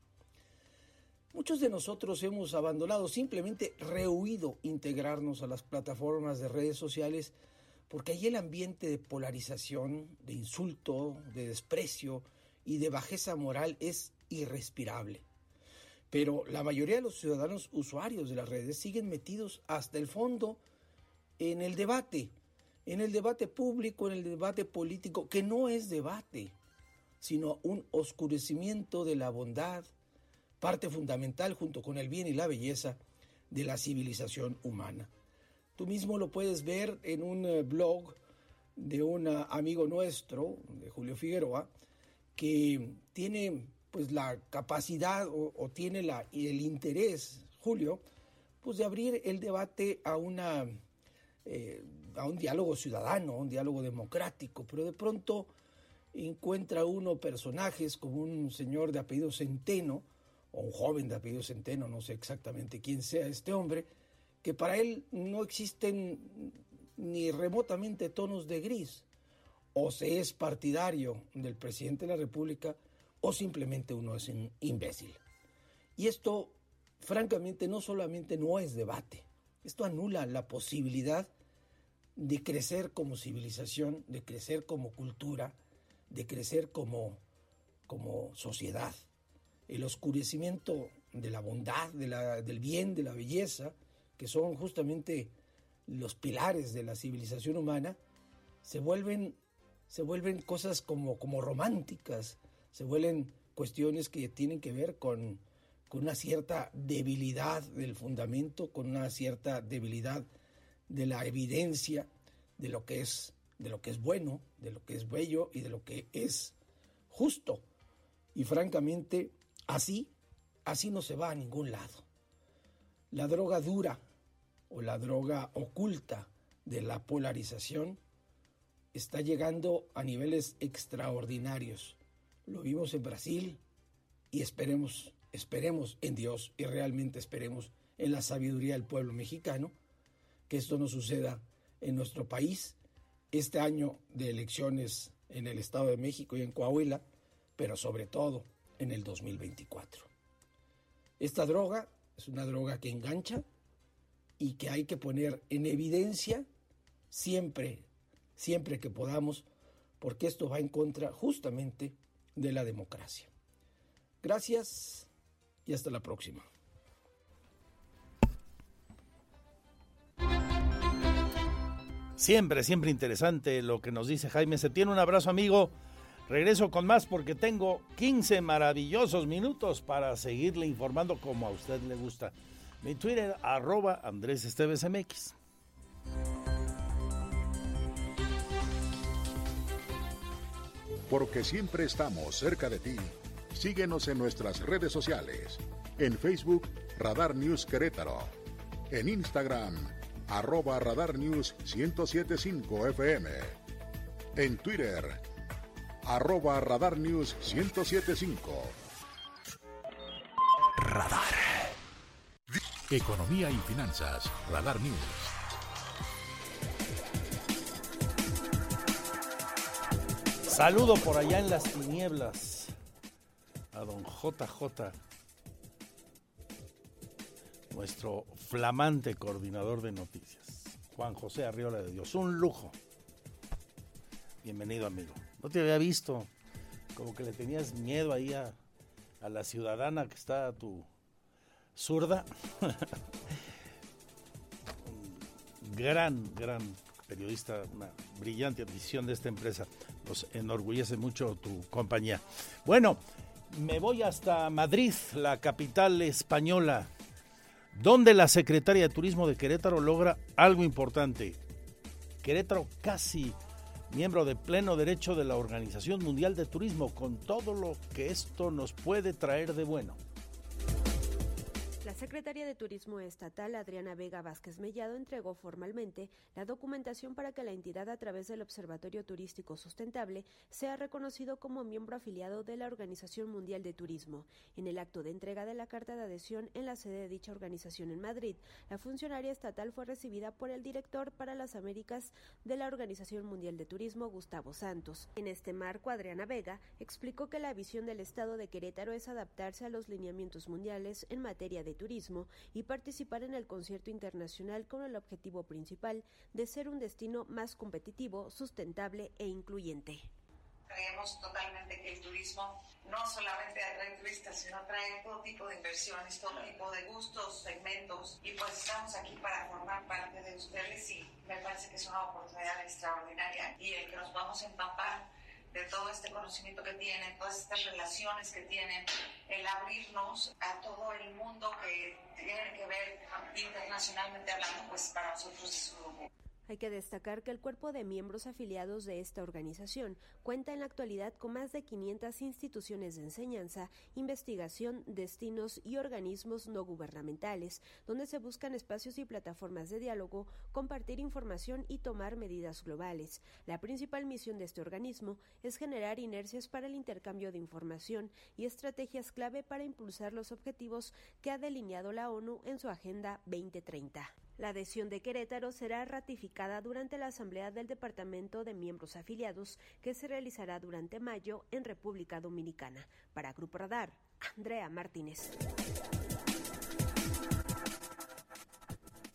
Muchos de nosotros hemos abandonado, simplemente rehuido integrarnos a las plataformas de redes sociales porque allí el ambiente de polarización, de insulto, de desprecio y de bajeza moral es irrespirable. Pero la mayoría de los ciudadanos usuarios de las redes siguen metidos hasta el fondo en el debate, en el debate público, en el debate político, que no es debate, sino un oscurecimiento de la bondad, parte fundamental junto con el bien y la belleza de la civilización humana. Tú mismo lo puedes ver en un eh, blog de un eh, amigo nuestro, de Julio Figueroa, que tiene pues la capacidad o, tiene la, el interés, Julio, pues de abrir el debate a una eh, a un diálogo ciudadano, un diálogo democrático, pero de pronto encuentra uno personajes como un señor de apellido Centeno, o un joven de apellido Centeno, no sé exactamente quién sea este hombre, que para él no existen ni remotamente tonos de gris. O se es partidario del presidente de la República o simplemente uno es un imbécil. Y esto, francamente, no solamente no es debate, esto anula la posibilidad de crecer como civilización, de crecer como cultura, de crecer como, como sociedad. El oscurecimiento de la bondad, de la, del bien, de la belleza, que son justamente los pilares de la civilización humana, se vuelven, se vuelven cosas como, como románticas, se vuelven cuestiones que tienen que ver con, con una cierta debilidad del fundamento, con una cierta debilidad de la evidencia de lo que es de lo que es bueno, de lo que es bello y de lo que es justo. Y francamente, así así no se va a ningún lado. La droga dura, o la droga oculta de la polarización está llegando a niveles extraordinarios. Lo vimos en Brasil y esperemos, esperemos en Dios y realmente esperemos en la sabiduría del pueblo mexicano que esto no suceda en nuestro país este año de elecciones en el Estado de México y en Coahuila, pero sobre todo en el 2024. Esta droga es una droga que engancha, y que hay que poner en evidencia siempre, siempre que podamos, porque esto va en contra justamente de la democracia. Gracias y hasta la próxima. Siempre, siempre interesante lo que nos dice Jaime. Se tiene un abrazo, amigo. Regreso con más porque tengo 15 maravillosos minutos para seguirle informando como a usted le gusta. Mi Twitter, arroba Andrés Esteves MX. Porque siempre estamos cerca de ti. Síguenos en nuestras redes sociales. En Facebook, Radar News Querétaro. En Instagram, arroba Radar News 1075 FM. En Twitter, arroba Radar News 1075. Radar. Economía y finanzas. Radar News. Saludo por allá en las tinieblas a don JJ, nuestro flamante coordinador de noticias, Juan José Arriola de Dios. Un lujo. Bienvenido, amigo. No te había visto. Como que le tenías miedo ahí a, a la ciudadana que está tu zurda. *laughs* gran, gran periodista, una brillante adquisición de esta empresa. Nos enorgullece mucho tu compañía. Bueno, me voy hasta Madrid, la capital española, donde la secretaria de Turismo de Querétaro logra algo importante. Querétaro casi miembro de pleno derecho de la Organización Mundial de Turismo, con todo lo que esto nos puede traer de bueno. Secretaria de Turismo Estatal, Adriana Vega Vázquez Mellado, entregó formalmente la documentación para que la entidad, a través del Observatorio Turístico Sustentable, sea reconocido como miembro afiliado de la Organización Mundial de Turismo. En el acto de entrega de la carta de adhesión en la sede de dicha organización en Madrid, la funcionaria estatal fue recibida por el director para las Américas de la Organización Mundial de Turismo, Gustavo Santos. En este marco, Adriana Vega explicó que la visión del Estado de Querétaro es adaptarse a los lineamientos mundiales en materia de turismo y participar en el concierto internacional con el objetivo principal de ser un destino más competitivo, sustentable e incluyente. Creemos totalmente que el turismo no solamente atrae turistas, sino atrae todo tipo de inversiones, todo tipo de gustos, segmentos, y pues estamos aquí para formar parte de ustedes y me parece que es una oportunidad extraordinaria y el que nos vamos a empapar de todo este conocimiento que tienen, todas estas relaciones que tienen, el abrirnos a todo el mundo que tiene que ver internacionalmente hablando, pues para nosotros es un hay que destacar que el cuerpo de miembros afiliados de esta organización cuenta en la actualidad con más de 500 instituciones de enseñanza, investigación, destinos y organismos no gubernamentales, donde se buscan espacios y plataformas de diálogo, compartir información y tomar medidas globales. La principal misión de este organismo es generar inercias para el intercambio de información y estrategias clave para impulsar los objetivos que ha delineado la ONU en su Agenda 2030. La adhesión de Querétaro será ratificada durante la Asamblea del Departamento de Miembros Afiliados que se realizará durante mayo en República Dominicana. Para Grupo Radar, Andrea Martínez.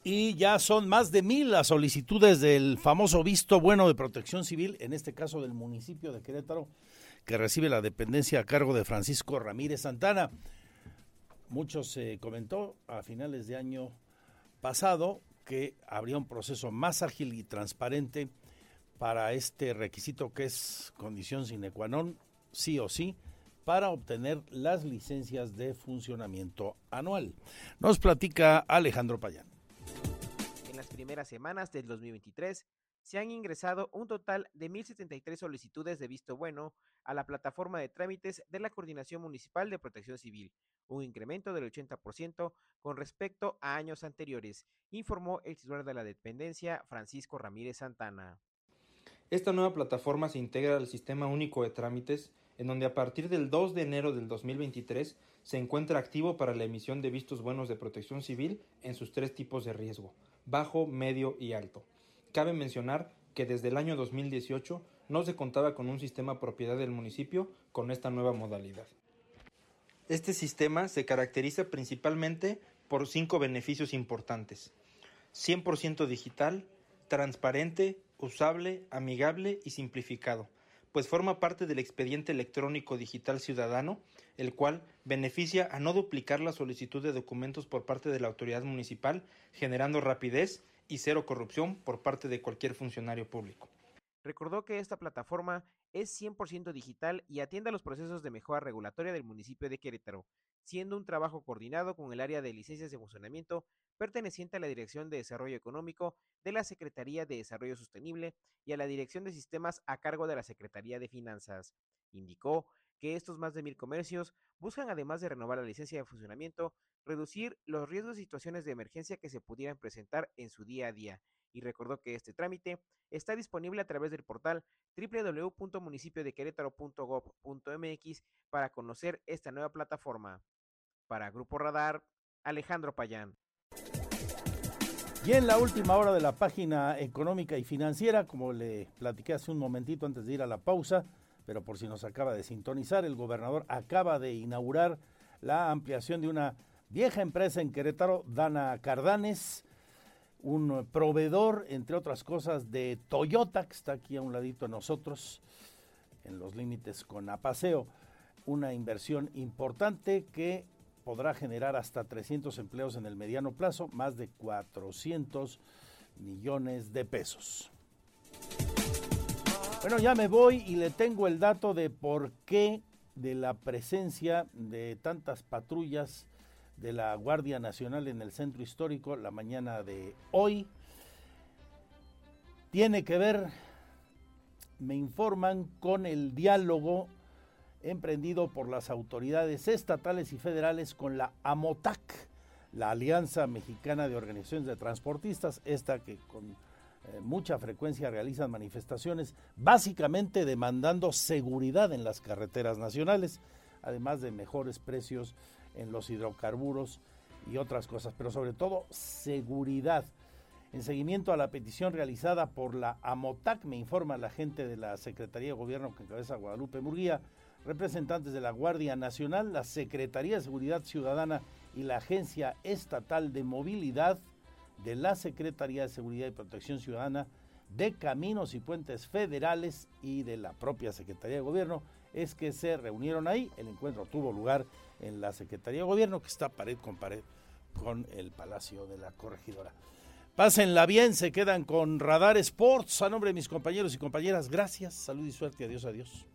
Y ya son más de mil las solicitudes del famoso visto bueno de protección civil, en este caso del municipio de Querétaro, que recibe la dependencia a cargo de Francisco Ramírez Santana. Mucho se comentó a finales de año pasado que habría un proceso más ágil y transparente para este requisito que es condición sine qua non, sí o sí, para obtener las licencias de funcionamiento anual. Nos platica Alejandro Payán. En las primeras semanas del 2023 se han ingresado un total de 1.073 solicitudes de visto bueno a la plataforma de trámites de la Coordinación Municipal de Protección Civil, un incremento del 80% con respecto a años anteriores, informó el titular de la dependencia, Francisco Ramírez Santana. Esta nueva plataforma se integra al Sistema Único de Trámites, en donde a partir del 2 de enero del 2023 se encuentra activo para la emisión de vistos buenos de protección civil en sus tres tipos de riesgo, bajo, medio y alto. Cabe mencionar que desde el año 2018 no se contaba con un sistema propiedad del municipio con esta nueva modalidad. Este sistema se caracteriza principalmente por cinco beneficios importantes. 100% digital, transparente, usable, amigable y simplificado, pues forma parte del expediente electrónico digital ciudadano, el cual beneficia a no duplicar la solicitud de documentos por parte de la autoridad municipal, generando rapidez y cero corrupción por parte de cualquier funcionario público. Recordó que esta plataforma es 100% digital y atiende a los procesos de mejora regulatoria del municipio de Querétaro, siendo un trabajo coordinado con el área de licencias de funcionamiento perteneciente a la Dirección de Desarrollo Económico de la Secretaría de Desarrollo Sostenible y a la Dirección de Sistemas a cargo de la Secretaría de Finanzas. Indicó que estos más de mil comercios buscan, además de renovar la licencia de funcionamiento, reducir los riesgos y situaciones de emergencia que se pudieran presentar en su día a día y recordó que este trámite está disponible a través del portal www.municipiodequerétaro.gov.mx para conocer esta nueva plataforma. Para Grupo Radar, Alejandro Payán. Y en la última hora de la página económica y financiera, como le platiqué hace un momentito antes de ir a la pausa, pero por si nos acaba de sintonizar, el gobernador acaba de inaugurar la ampliación de una vieja empresa en Querétaro, Dana Cardanes, un proveedor, entre otras cosas, de Toyota, que está aquí a un ladito de nosotros, en los límites con Apaseo. Una inversión importante que podrá generar hasta 300 empleos en el mediano plazo, más de 400 millones de pesos. Bueno, ya me voy y le tengo el dato de por qué de la presencia de tantas patrullas de la Guardia Nacional en el centro histórico la mañana de hoy. Tiene que ver, me informan, con el diálogo emprendido por las autoridades estatales y federales con la AMOTAC, la Alianza Mexicana de Organizaciones de Transportistas, esta que con eh, mucha frecuencia realizan manifestaciones, básicamente demandando seguridad en las carreteras nacionales, además de mejores precios en los hidrocarburos y otras cosas, pero sobre todo seguridad. En seguimiento a la petición realizada por la AMOTAC, me informa la gente de la Secretaría de Gobierno que encabeza Guadalupe Murguía, representantes de la Guardia Nacional, la Secretaría de Seguridad Ciudadana y la Agencia Estatal de Movilidad de la Secretaría de Seguridad y Protección Ciudadana, de Caminos y Puentes Federales y de la propia Secretaría de Gobierno, es que se reunieron ahí. El encuentro tuvo lugar en la Secretaría de Gobierno, que está pared con pared con el Palacio de la Corregidora. Pásenla bien, se quedan con Radar Sports. A nombre de mis compañeros y compañeras, gracias, salud y suerte. Adiós, adiós.